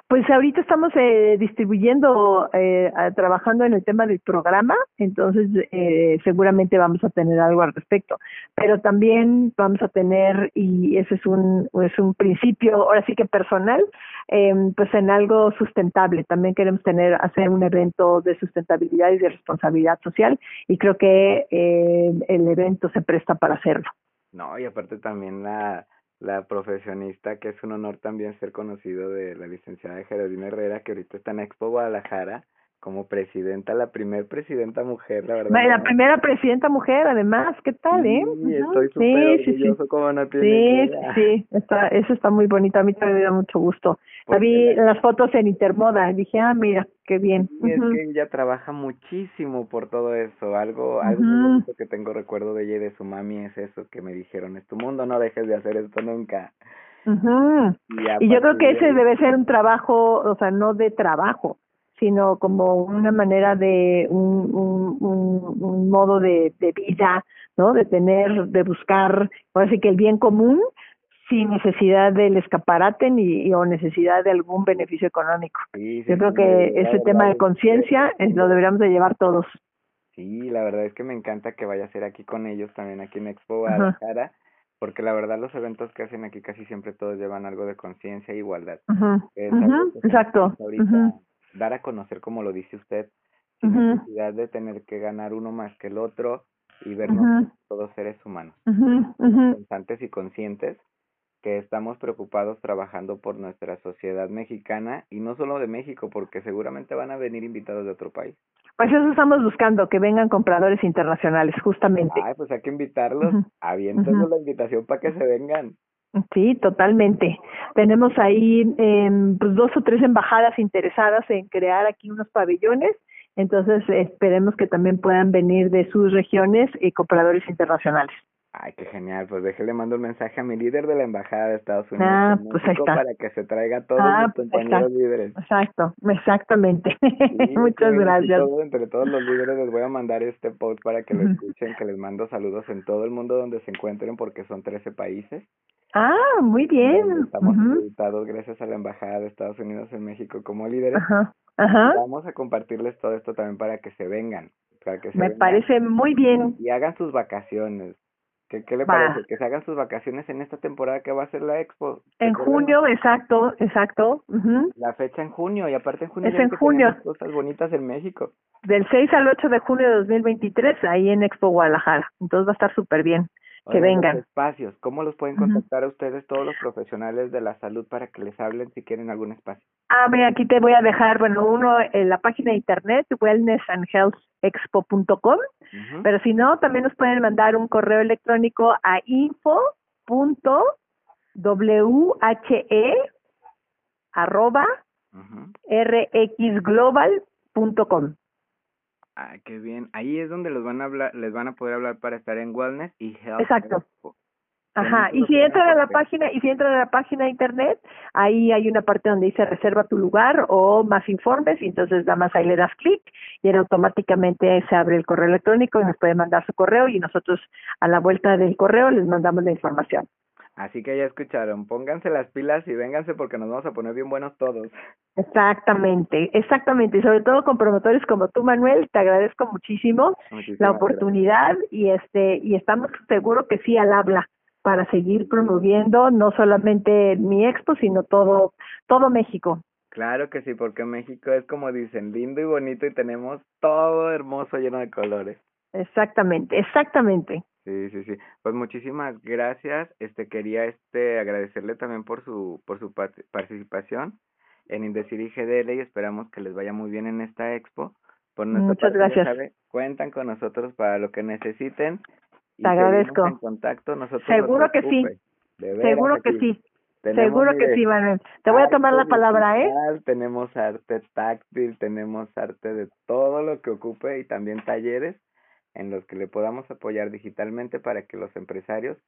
Pues ahorita estamos eh, distribuyendo, eh, trabajando en el tema del programa, entonces eh, seguramente vamos a tener algo al respecto. Pero también vamos a tener, y ese es un, es un principio, ahora sí que personal, eh, pues en algo sustentable. También queremos tener, hacer un evento de sustentabilidad y de responsabilidad social, y creo que eh, el evento se presta para hacerlo. No, y aparte también la la profesionista, que es un honor también ser conocido de la licenciada Geraldine Herrera, que ahorita está en Expo Guadalajara como presidenta, la primer presidenta mujer, la verdad. La primera presidenta mujer, además, ¿qué tal, eh? Sí, estoy súper sí, orgulloso como no tiene Sí, sí, está, eso está muy bonito, a mí también me da mucho gusto. La vi las fotos en Intermoda, dije, ah, mira, qué bien. Y es que ella trabaja muchísimo por todo eso, algo, algo uh que tengo recuerdo de ella y de su mami es eso, que me dijeron, es tu mundo, no dejes de hacer esto nunca. Y, y yo creo que ese debe ser un trabajo, o sea, no de trabajo, sino como una manera de un, un, un, modo de, de, vida, ¿no? De tener, de buscar, ahora sí que el bien común sin necesidad del escaparate ni o necesidad de algún beneficio económico. Yo creo que ese tema de conciencia lo deberíamos de llevar todos. Sí, la verdad es que me encanta que vaya a ser aquí con ellos también aquí en Expo Guadalajara, porque la verdad los eventos que hacen aquí casi siempre todos llevan algo de conciencia e igualdad. Exacto dar a conocer, como lo dice usted, sin necesidad de tener que ganar uno más que el otro y vernos todos seres humanos, pensantes y conscientes que estamos preocupados trabajando por nuestra sociedad mexicana y no solo de México, porque seguramente van a venir invitados de otro país. Pues eso estamos buscando, que vengan compradores internacionales, justamente. Ay, pues hay que invitarlos, uh la invitación para que se vengan. Sí, totalmente. Tenemos ahí eh, pues dos o tres embajadas interesadas en crear aquí unos pabellones, entonces esperemos que también puedan venir de sus regiones y compradores internacionales. Ay, qué genial. Pues déjele mando un mensaje a mi líder de la embajada de Estados Unidos ah, pues para que se traiga a todos ah, los pues compañeros líderes. Exacto, exactamente. Muchas gracias. entre todos los líderes les voy a mandar este post para que lo escuchen, que les mando saludos en todo el mundo donde se encuentren porque son 13 países. Ah, muy bien. Estamos uh gracias a la Embajada de Estados Unidos en México como líderes. Ajá. Ajá. Vamos a compartirles todo esto también para que se vengan. Para que se Me parece muy bien. Y hagan sus vacaciones. ¿Qué, qué le parece? Que se hagan sus vacaciones en esta temporada que va a ser la expo. En junio, exacto, exacto. La fecha en junio, y aparte en junio es en junio. cosas bonitas en México. Del 6 al 8 de junio de 2023, ahí en Expo Guadalajara. Entonces va a estar súper bien que vengan. espacios, ¿cómo los pueden contactar a ustedes todos los profesionales de la salud para que les hablen si quieren algún espacio? Ah, mira, aquí te voy a dejar, bueno, uno en la página de internet wellnessandhealthexpo.com, pero si no, también nos pueden mandar un correo electrónico a info.whe arroba rxglobal.com. Ah, qué bien. Ahí es donde los van a hablar, les van a poder hablar para estar en wellness y health. Exacto. Ajá, y si entran a la página, y si entran a la página de internet, ahí hay una parte donde dice reserva tu lugar o más informes, y entonces nada más ahí le das clic y automáticamente se abre el correo electrónico y nos puede mandar su correo y nosotros a la vuelta del correo les mandamos la información. Así que ya escucharon, pónganse las pilas y vénganse porque nos vamos a poner bien buenos todos. Exactamente, exactamente, y sobre todo con promotores como tú, Manuel, te agradezco muchísimo la oportunidad y este y estamos seguros que sí al habla para seguir promoviendo no solamente mi expo, sino todo todo México. Claro que sí, porque México es como dicen, lindo y bonito y tenemos todo hermoso lleno de colores. Exactamente, exactamente. Sí, sí, sí. Pues muchísimas gracias. Este quería este agradecerle también por su por su participación en Indecir y GDL y esperamos que les vaya muy bien en esta expo. Por Muchas gracias. cuentan con nosotros para lo que necesiten. Te agradezco. En contacto nosotros. Seguro que sí. Seguro que sí. Seguro que sí, Manuel. Te voy a tomar la palabra, ¿eh? Tenemos arte táctil, tenemos arte de todo lo que ocupe y también talleres en los que le podamos apoyar digitalmente para que los empresarios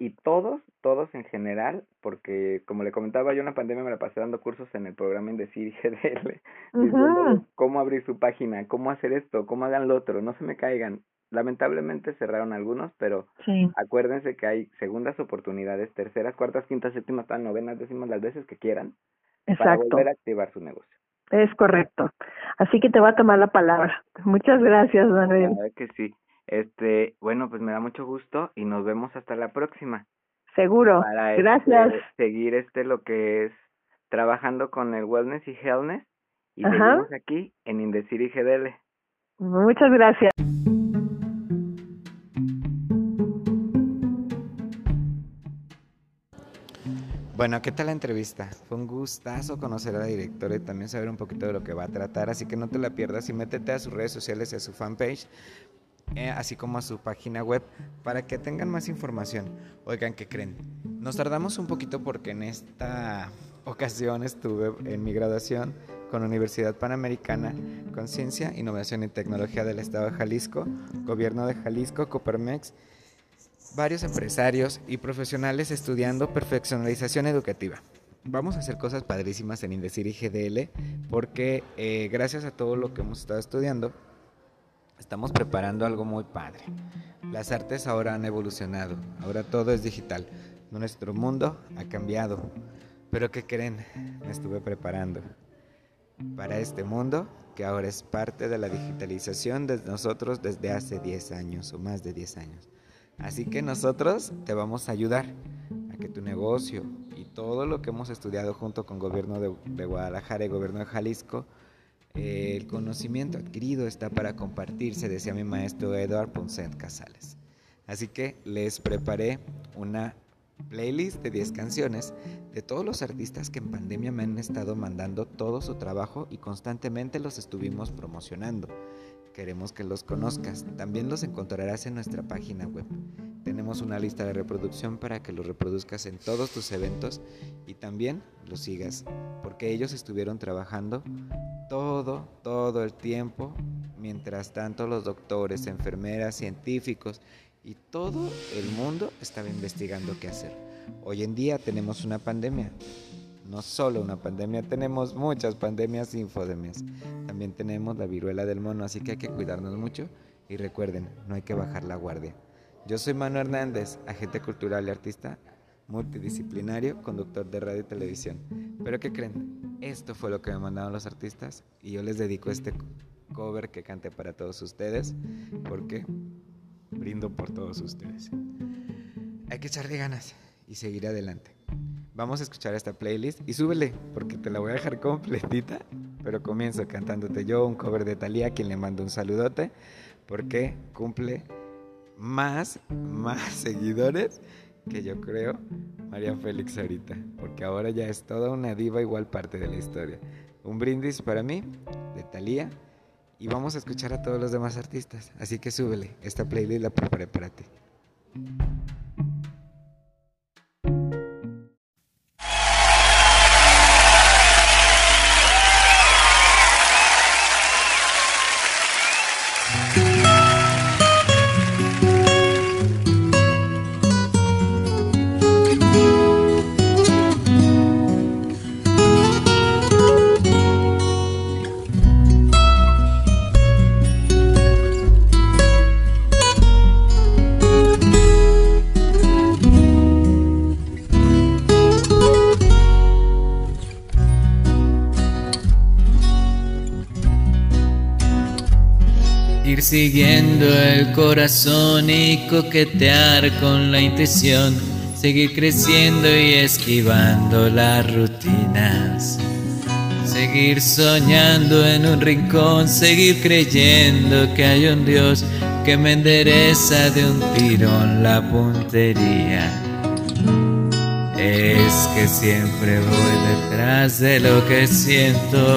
y todos, todos en general, porque como le comentaba yo en la pandemia me la pasé dando cursos en el programa Indecir GDL, uh cómo abrir su página, cómo hacer esto, cómo hagan lo otro, no se me caigan. Lamentablemente cerraron algunos, pero acuérdense que hay segundas oportunidades, terceras, cuartas, quintas, séptimas, novenas, décimas, las veces que quieran, Exacto. para volver a activar su negocio. Es correcto. Así que te voy a tomar la palabra. Muchas gracias, Manuel. Claro que sí. Este, bueno, pues me da mucho gusto y nos vemos hasta la próxima. Seguro. Para este, gracias. seguir este lo que es trabajando con el wellness y healthness y seguimos aquí en Indecir y GDL. Muchas gracias. Bueno, ¿qué tal la entrevista? Fue un gustazo conocer a la directora y también saber un poquito de lo que va a tratar, así que no te la pierdas y métete a sus redes sociales y a su fanpage, eh, así como a su página web, para que tengan más información. Oigan, ¿qué creen? Nos tardamos un poquito porque en esta ocasión estuve en mi graduación con Universidad Panamericana con Ciencia, Innovación y Tecnología del Estado de Jalisco, Gobierno de Jalisco, Copermex, varios empresarios y profesionales estudiando perfeccionalización educativa. Vamos a hacer cosas padrísimas en Indecir y GDL porque eh, gracias a todo lo que hemos estado estudiando, estamos preparando algo muy padre. Las artes ahora han evolucionado, ahora todo es digital. Nuestro mundo ha cambiado. Pero ¿qué creen? Me estuve preparando para este mundo que ahora es parte de la digitalización de nosotros desde hace 10 años o más de 10 años. Así que nosotros te vamos a ayudar a que tu negocio y todo lo que hemos estudiado junto con gobierno de, Guadalajara y gobierno de Jalisco, eh, el conocimiento adquirido está para compartirse, decía mi maestro Eduard Ponset Casales. Así que les preparé una playlist de 10 canciones de todos los artistas que en pandemia me han estado mandando todo su trabajo y constantemente los estuvimos promocionando. Queremos que los conozcas. También los encontrarás en nuestra página web. Tenemos una lista de reproducción para que los reproduzcas en todos tus eventos y también los sigas, porque ellos estuvieron trabajando todo, todo el tiempo. Mientras tanto, los doctores, enfermeras, científicos y todo el mundo estaba investigando qué hacer. Hoy en día tenemos una pandemia. No solo una pandemia, tenemos muchas pandemias infodemias. También tenemos la viruela del mono, así que hay que cuidarnos mucho y recuerden, no hay que bajar la guardia. Yo soy Manu Hernández, agente cultural y artista multidisciplinario, conductor de radio y televisión. Pero ¿qué creen? Esto fue lo que me mandaron los artistas y yo les dedico este cover que cante para todos ustedes porque brindo por todos ustedes. Hay que echarle ganas y seguir adelante. Vamos a escuchar esta playlist y súbele porque te la voy a dejar completita, pero comienzo cantándote yo un cover de Thalía, quien le mando un saludote porque cumple más, más seguidores que yo creo María Félix ahorita, porque ahora ya es toda una diva igual parte de la historia. Un brindis para mí, de Thalía, y vamos a escuchar a todos los demás artistas. Así que súbele, esta playlist la preparé para ti. Siguiendo el corazón y coquetear con la intención, seguir creciendo y esquivando las rutinas. Seguir soñando en un rincón, seguir creyendo que hay un Dios que me endereza de un tirón la puntería. Es que siempre voy detrás de lo que siento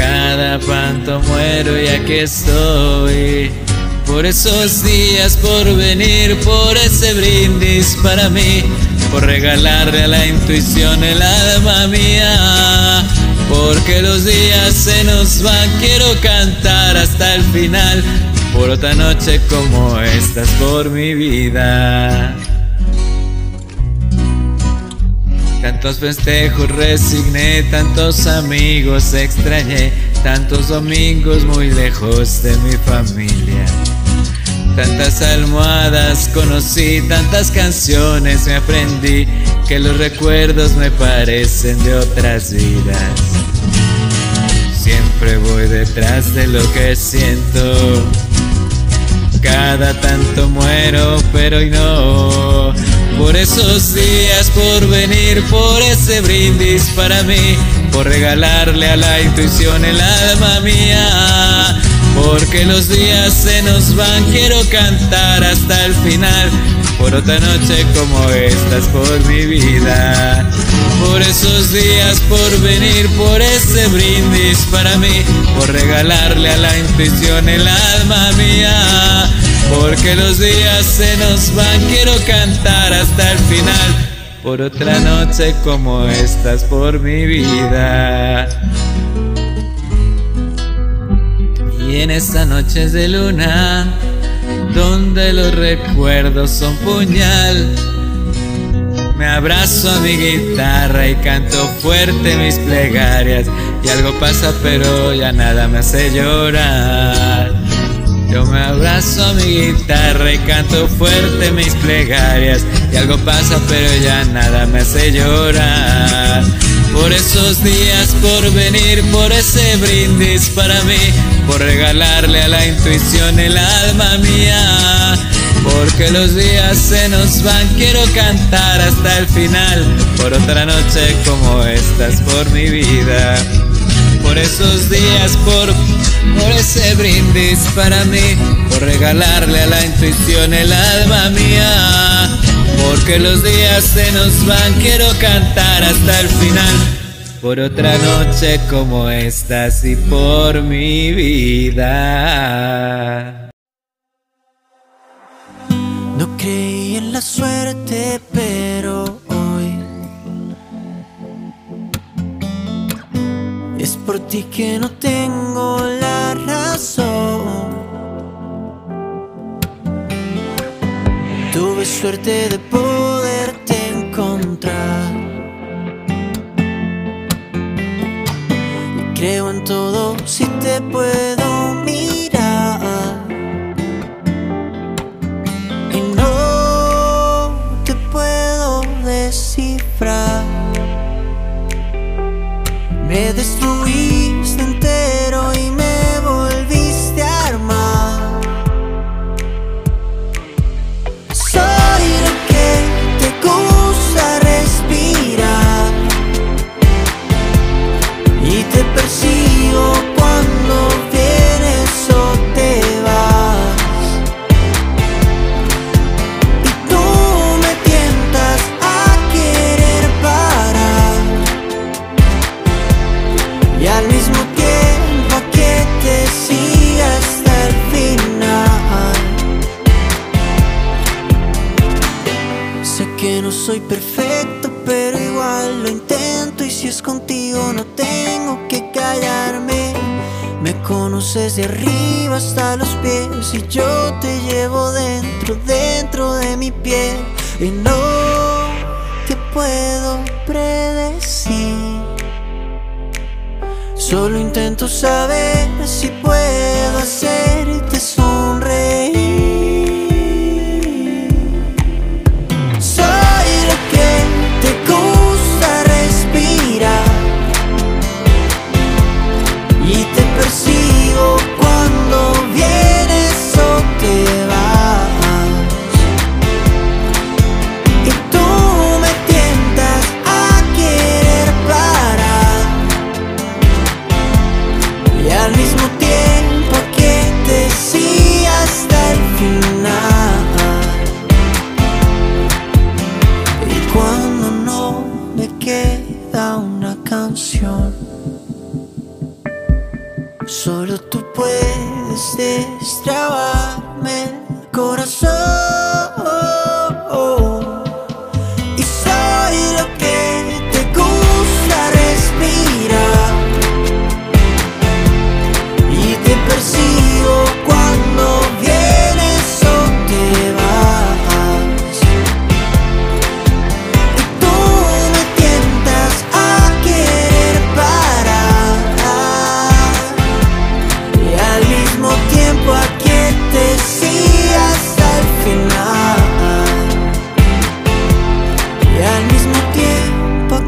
Cada panto muero y aquí estoy. Por esos días por venir, por ese brindis para mí, por regalarle a la intuición el alma mía. Porque los días se nos van, quiero cantar hasta el final, por otra noche como estas, por mi vida. Tantos festejos resigné, tantos amigos extrañé, tantos domingos muy lejos de mi familia. Tantas almohadas conocí, tantas canciones me aprendí, que los recuerdos me parecen de otras vidas. Siempre voy detrás de lo que siento. Cada tanto muero, pero hoy no. Por esos días, por venir, por ese brindis para mí, por regalarle a la intuición el alma mía. Porque los días se nos van, quiero cantar hasta el final. Por otra noche como estas, por mi vida. Por esos días, por venir, por ese brindis para mí. Por regalarle a la intuición el alma mía. Porque los días se nos van, quiero cantar hasta el final. Por otra noche como estas, por mi vida. Y en estas noches de luna, donde los recuerdos son puñal, me abrazo a mi guitarra y canto fuerte mis plegarias. Y algo pasa, pero ya nada me hace llorar. Yo me abrazo a mi guitarra y canto fuerte mis plegarias. Y algo pasa, pero ya nada me hace llorar. Por esos días, por venir, por ese brindis para mí, por regalarle a la intuición el alma mía. Porque los días se nos van, quiero cantar hasta el final, por otra noche como estas, por mi vida. Por esos días, por, por ese brindis para mí, por regalarle a la intuición el alma mía. Porque los días se nos van, quiero cantar hasta el final. Por otra noche como estas y por mi vida. No creí en la suerte, pero por ti que no tengo la razón. Tuve suerte de poderte encontrar. Y creo en todo si te puedo mirar. Y no te puedo descifrar. Me destruiste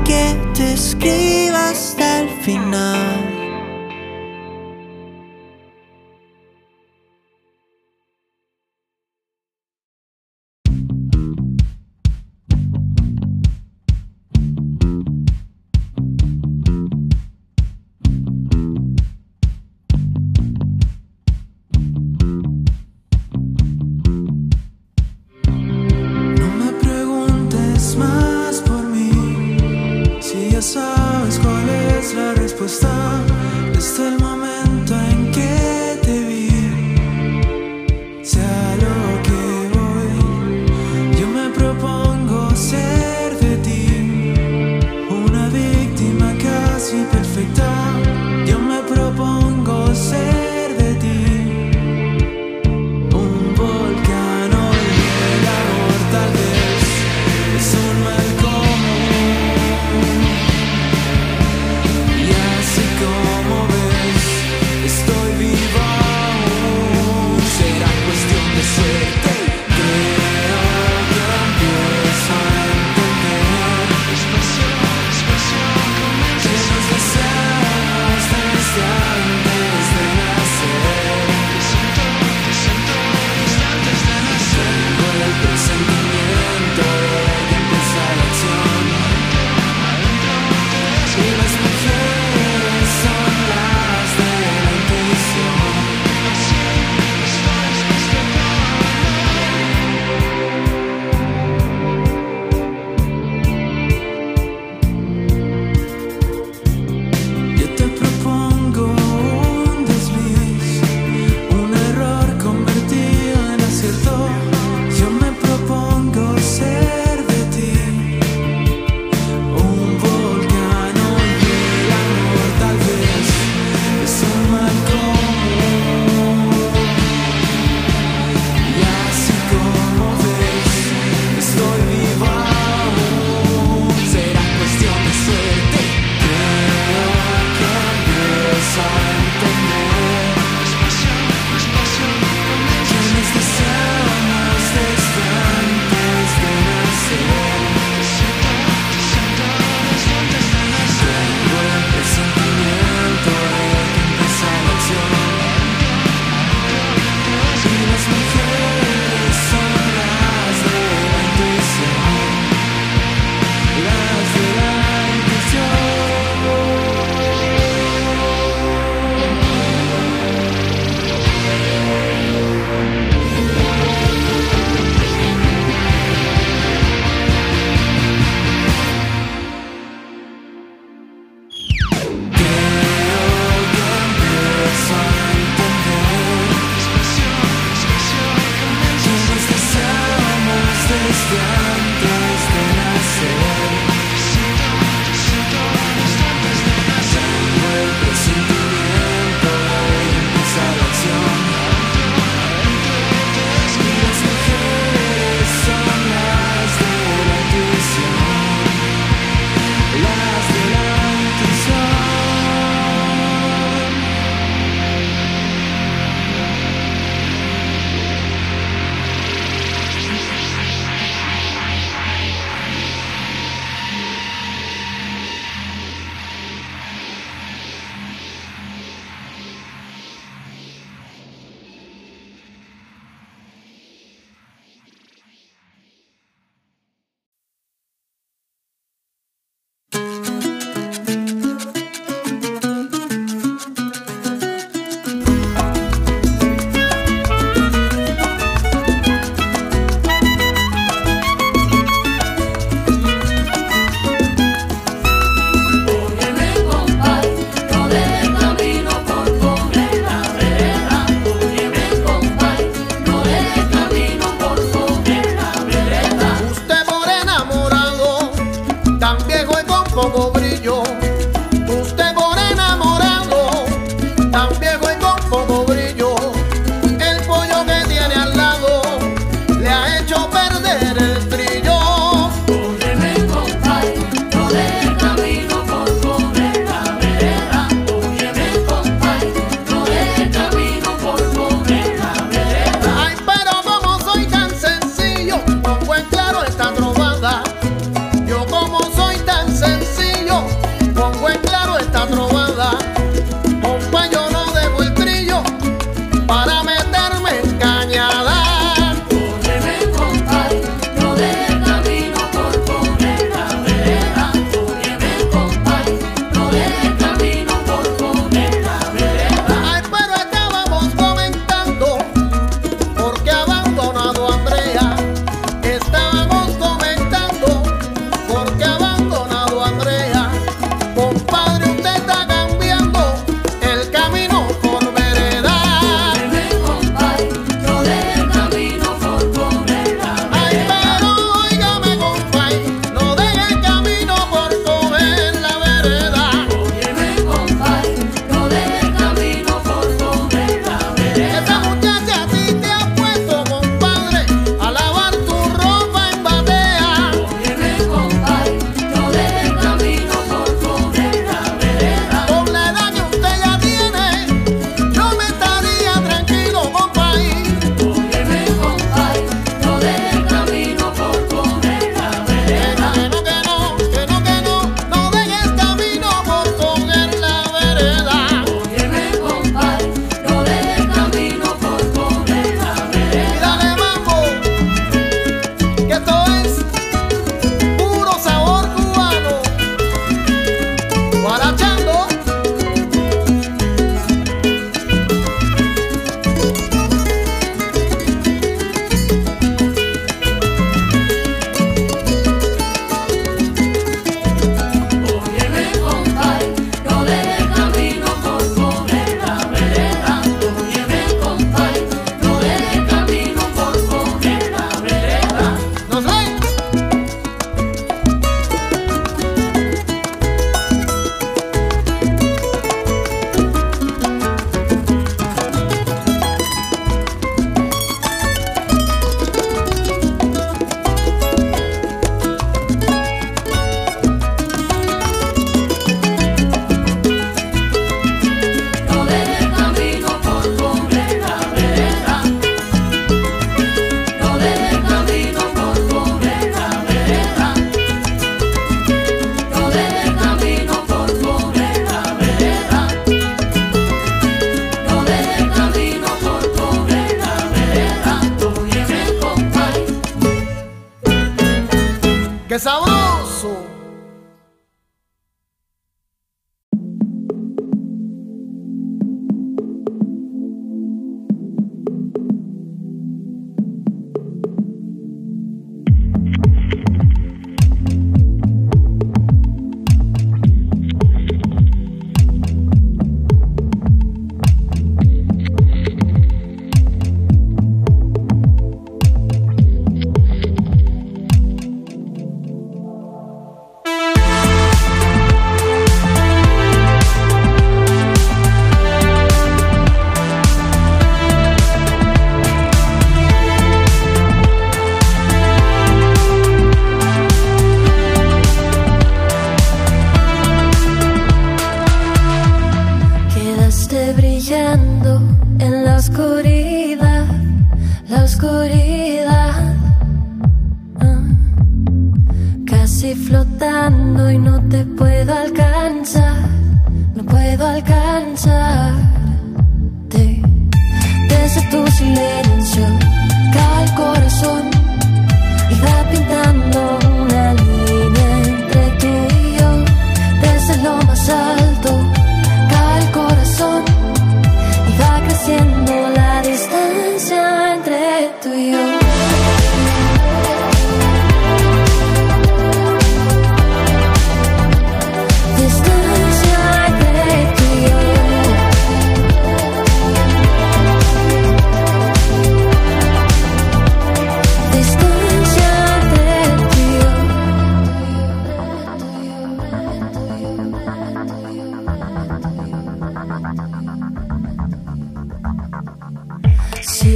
que te escriba hasta final.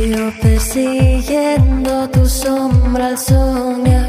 Sigo persiguiendo tu sombra sombra al soñar.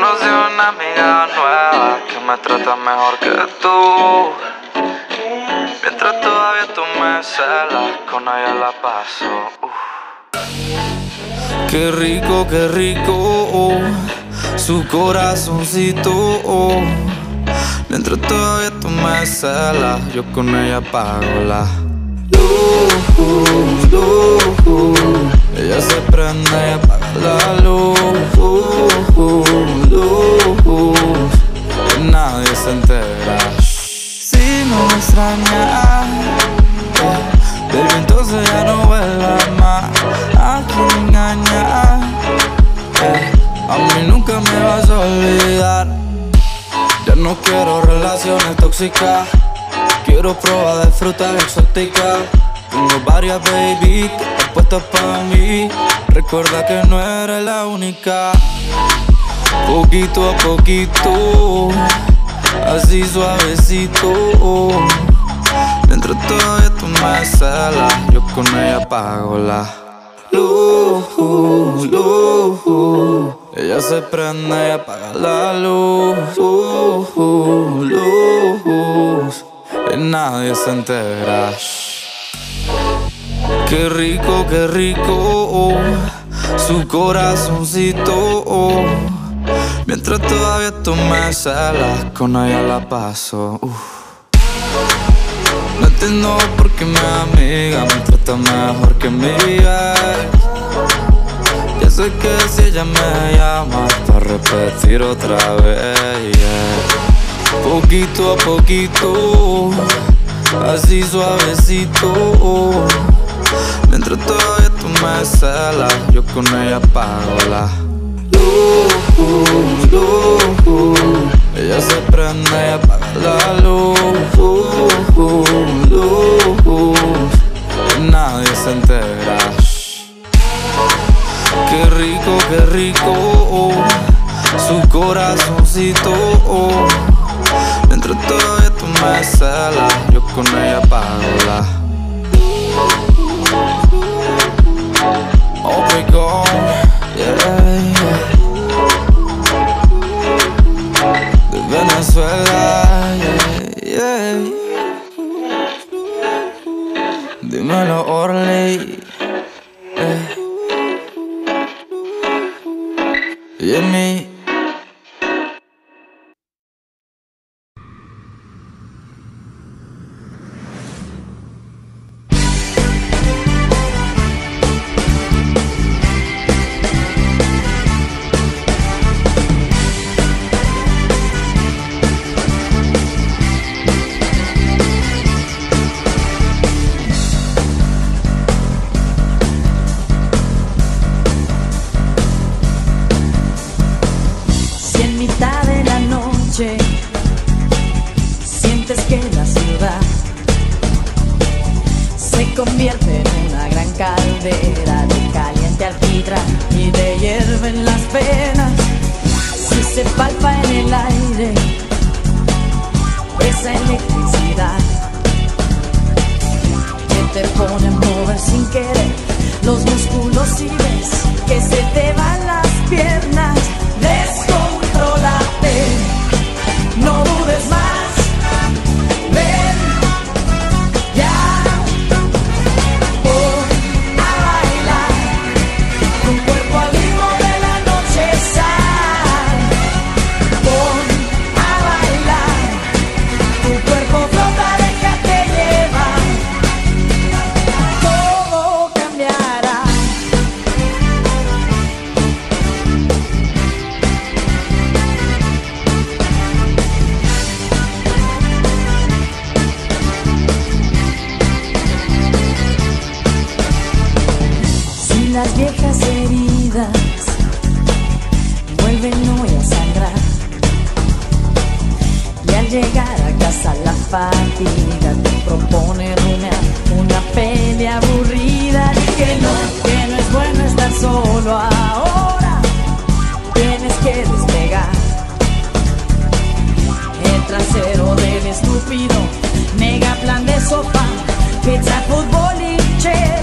Conocí una amiga nueva que me trata mejor que tú. Mientras todavía tú me celas, con ella la paso. uf. Qué rico, qué rico, oh, su corazoncito. oh. Mientras todavía tú me celas, yo con ella pago la luz, luz. Ella se prende y apaga la luz, luz. Y nadie se entera. Si no me extraña, eh, baby, entonces ya no vuelva más a quien engañar. eh, a mí nunca me vas a olvidar. Ya no quiero relaciones tóxicas. Quiero probar de frutas exóticas. Tengo varias baby puestas para mí. Recuerda que no eres la única. Poquito a poquito, así suavecito. Dentro todavía tú me celas, yo con ella pago la luz, luz. Ella se prende y apaga la luz, luz. Y nadie se entera. Qué rico, qué rico, su corazoncito. Mientras todavía tú me con ella la paso. uf. No entiendo por qué mi amiga me trata mejor que mi. Ya sé que si ella me llama para repetir otra vez. Poquito a poquito, así suavecito. Mientras todavía tú me celas, yo con ella pago la luz, luz. Ella se prende y apaga la luz, luz. Nadie se entera. Qué rico, qué rico, su corazoncito. Mientras todavía ahora tienes que despegar el trasero del estúpido mega plan de sopa, pizza, fútbol y che.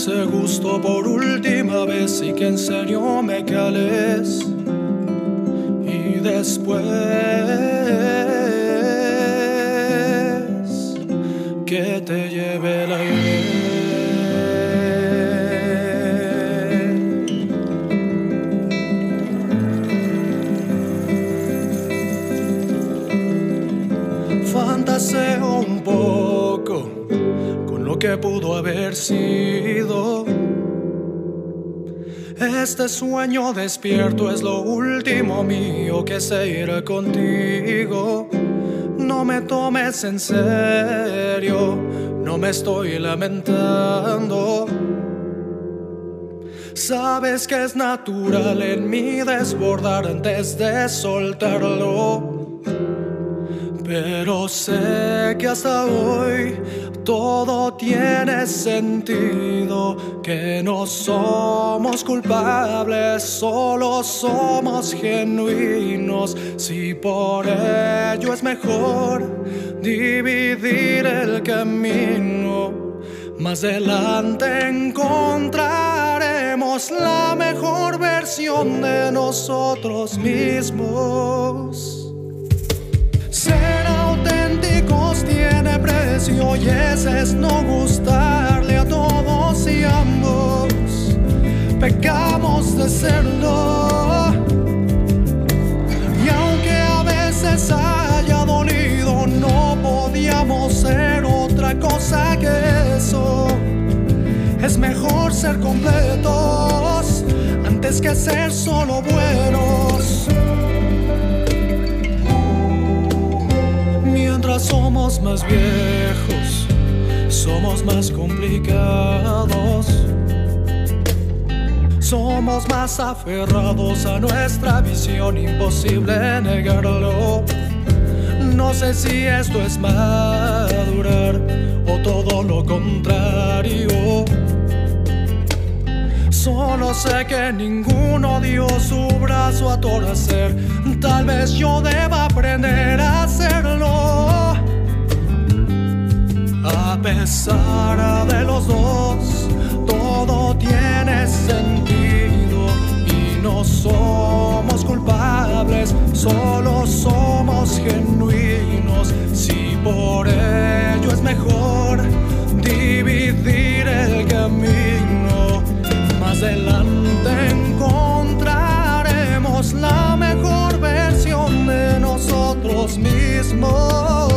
Ese gusto por última vez y que en serio me cales. Y después que te que pudo haber sido. Este sueño despierto es lo último mío que se irá contigo. No me tomes en serio, no me estoy lamentando. Sabes que es natural en mí desbordar antes de soltarlo. Pero sé que hasta hoy todo tiene sentido, que no somos culpables, solo somos genuinos. Si por ello es mejor dividir el camino, más adelante encontraremos la mejor versión de nosotros mismos. Tiene precio y ese es no gustarle a todos y ambos. Pecamos de serlo. Y aunque a veces haya dolido, no podíamos ser otra cosa que eso. Es mejor ser completos antes que ser solo buenos. Somos más viejos, somos más complicados. Somos más aferrados a nuestra visión, imposible negarlo. No sé si esto es madurar o todo lo contrario. Solo sé que ninguno dio su brazo a torcer. Tal vez yo deba pesar de los dos, todo tiene sentido y no somos culpables, solo somos genuinos. Si por ello es mejor dividir el camino, más adelante encontraremos la mejor versión de nosotros mismos.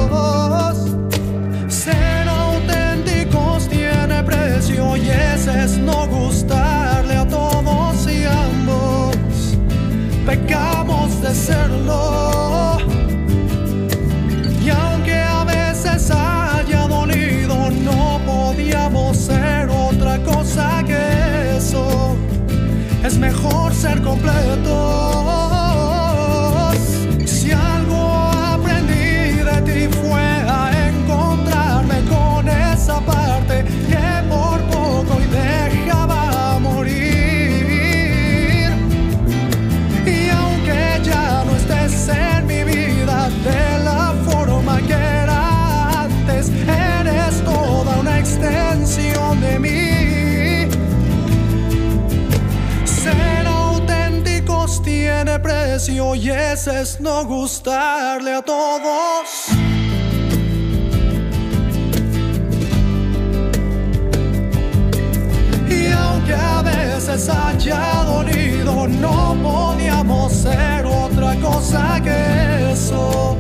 Y aunque a veces haya dolido, no podíamos ser otra cosa que eso. Es mejor ser completos. Ese es no gustarle a todos. Y aunque a veces haya dolido, no podíamos ser otra cosa que eso.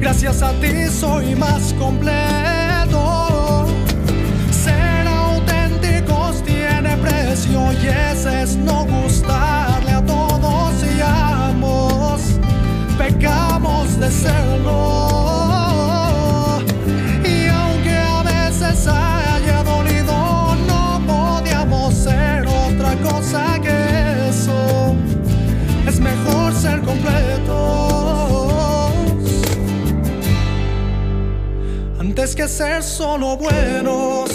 Gracias a ti soy más completo. Ser auténticos tiene precio y ese es no gustarle a todos y ambos. De serlo. Y aunque a veces haya dolido, no podíamos ser otra cosa que eso. Es mejor ser completos antes que ser solo buenos.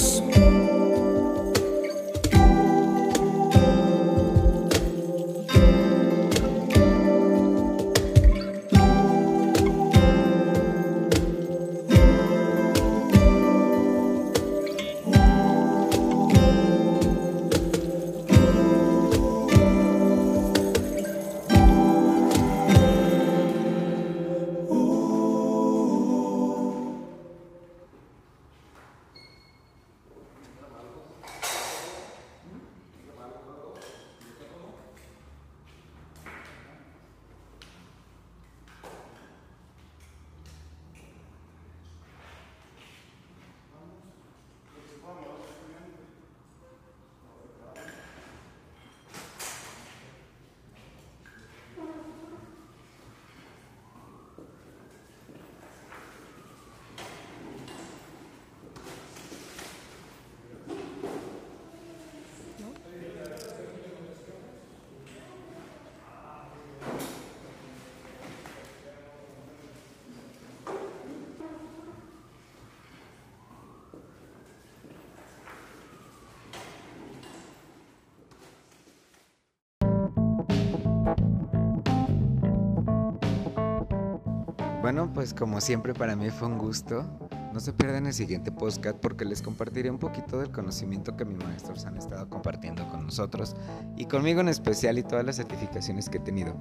Bueno, pues como siempre para mí fue un gusto. No se pierdan el siguiente podcast porque les compartiré un poquito del conocimiento que mis maestros han estado compartiendo con nosotros y conmigo en especial y todas las certificaciones que he tenido.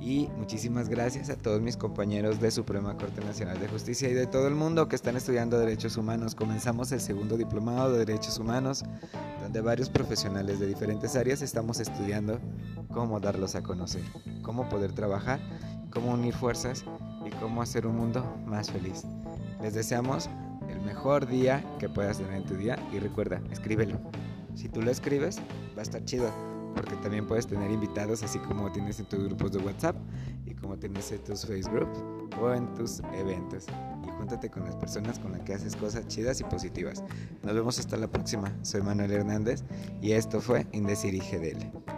Y muchísimas gracias a todos mis compañeros de Suprema Corte Nacional de Justicia y de todo el mundo que están estudiando Derechos Humanos. Comenzamos el segundo diplomado de Derechos Humanos, donde varios profesionales de diferentes áreas estamos estudiando cómo darlos a conocer, cómo poder trabajar, cómo unir fuerzas cómo hacer un mundo más feliz. Les deseamos el mejor día que puedas tener en tu día y recuerda, escríbelo. Si tú lo escribes, va a estar chido, porque también puedes tener invitados así como tienes en tus grupos de WhatsApp y como tienes en tus Facebook o en tus eventos. Y júntate con las personas con las que haces cosas chidas y positivas. Nos vemos hasta la próxima. Soy Manuel Hernández y esto fue Indecir y GDL.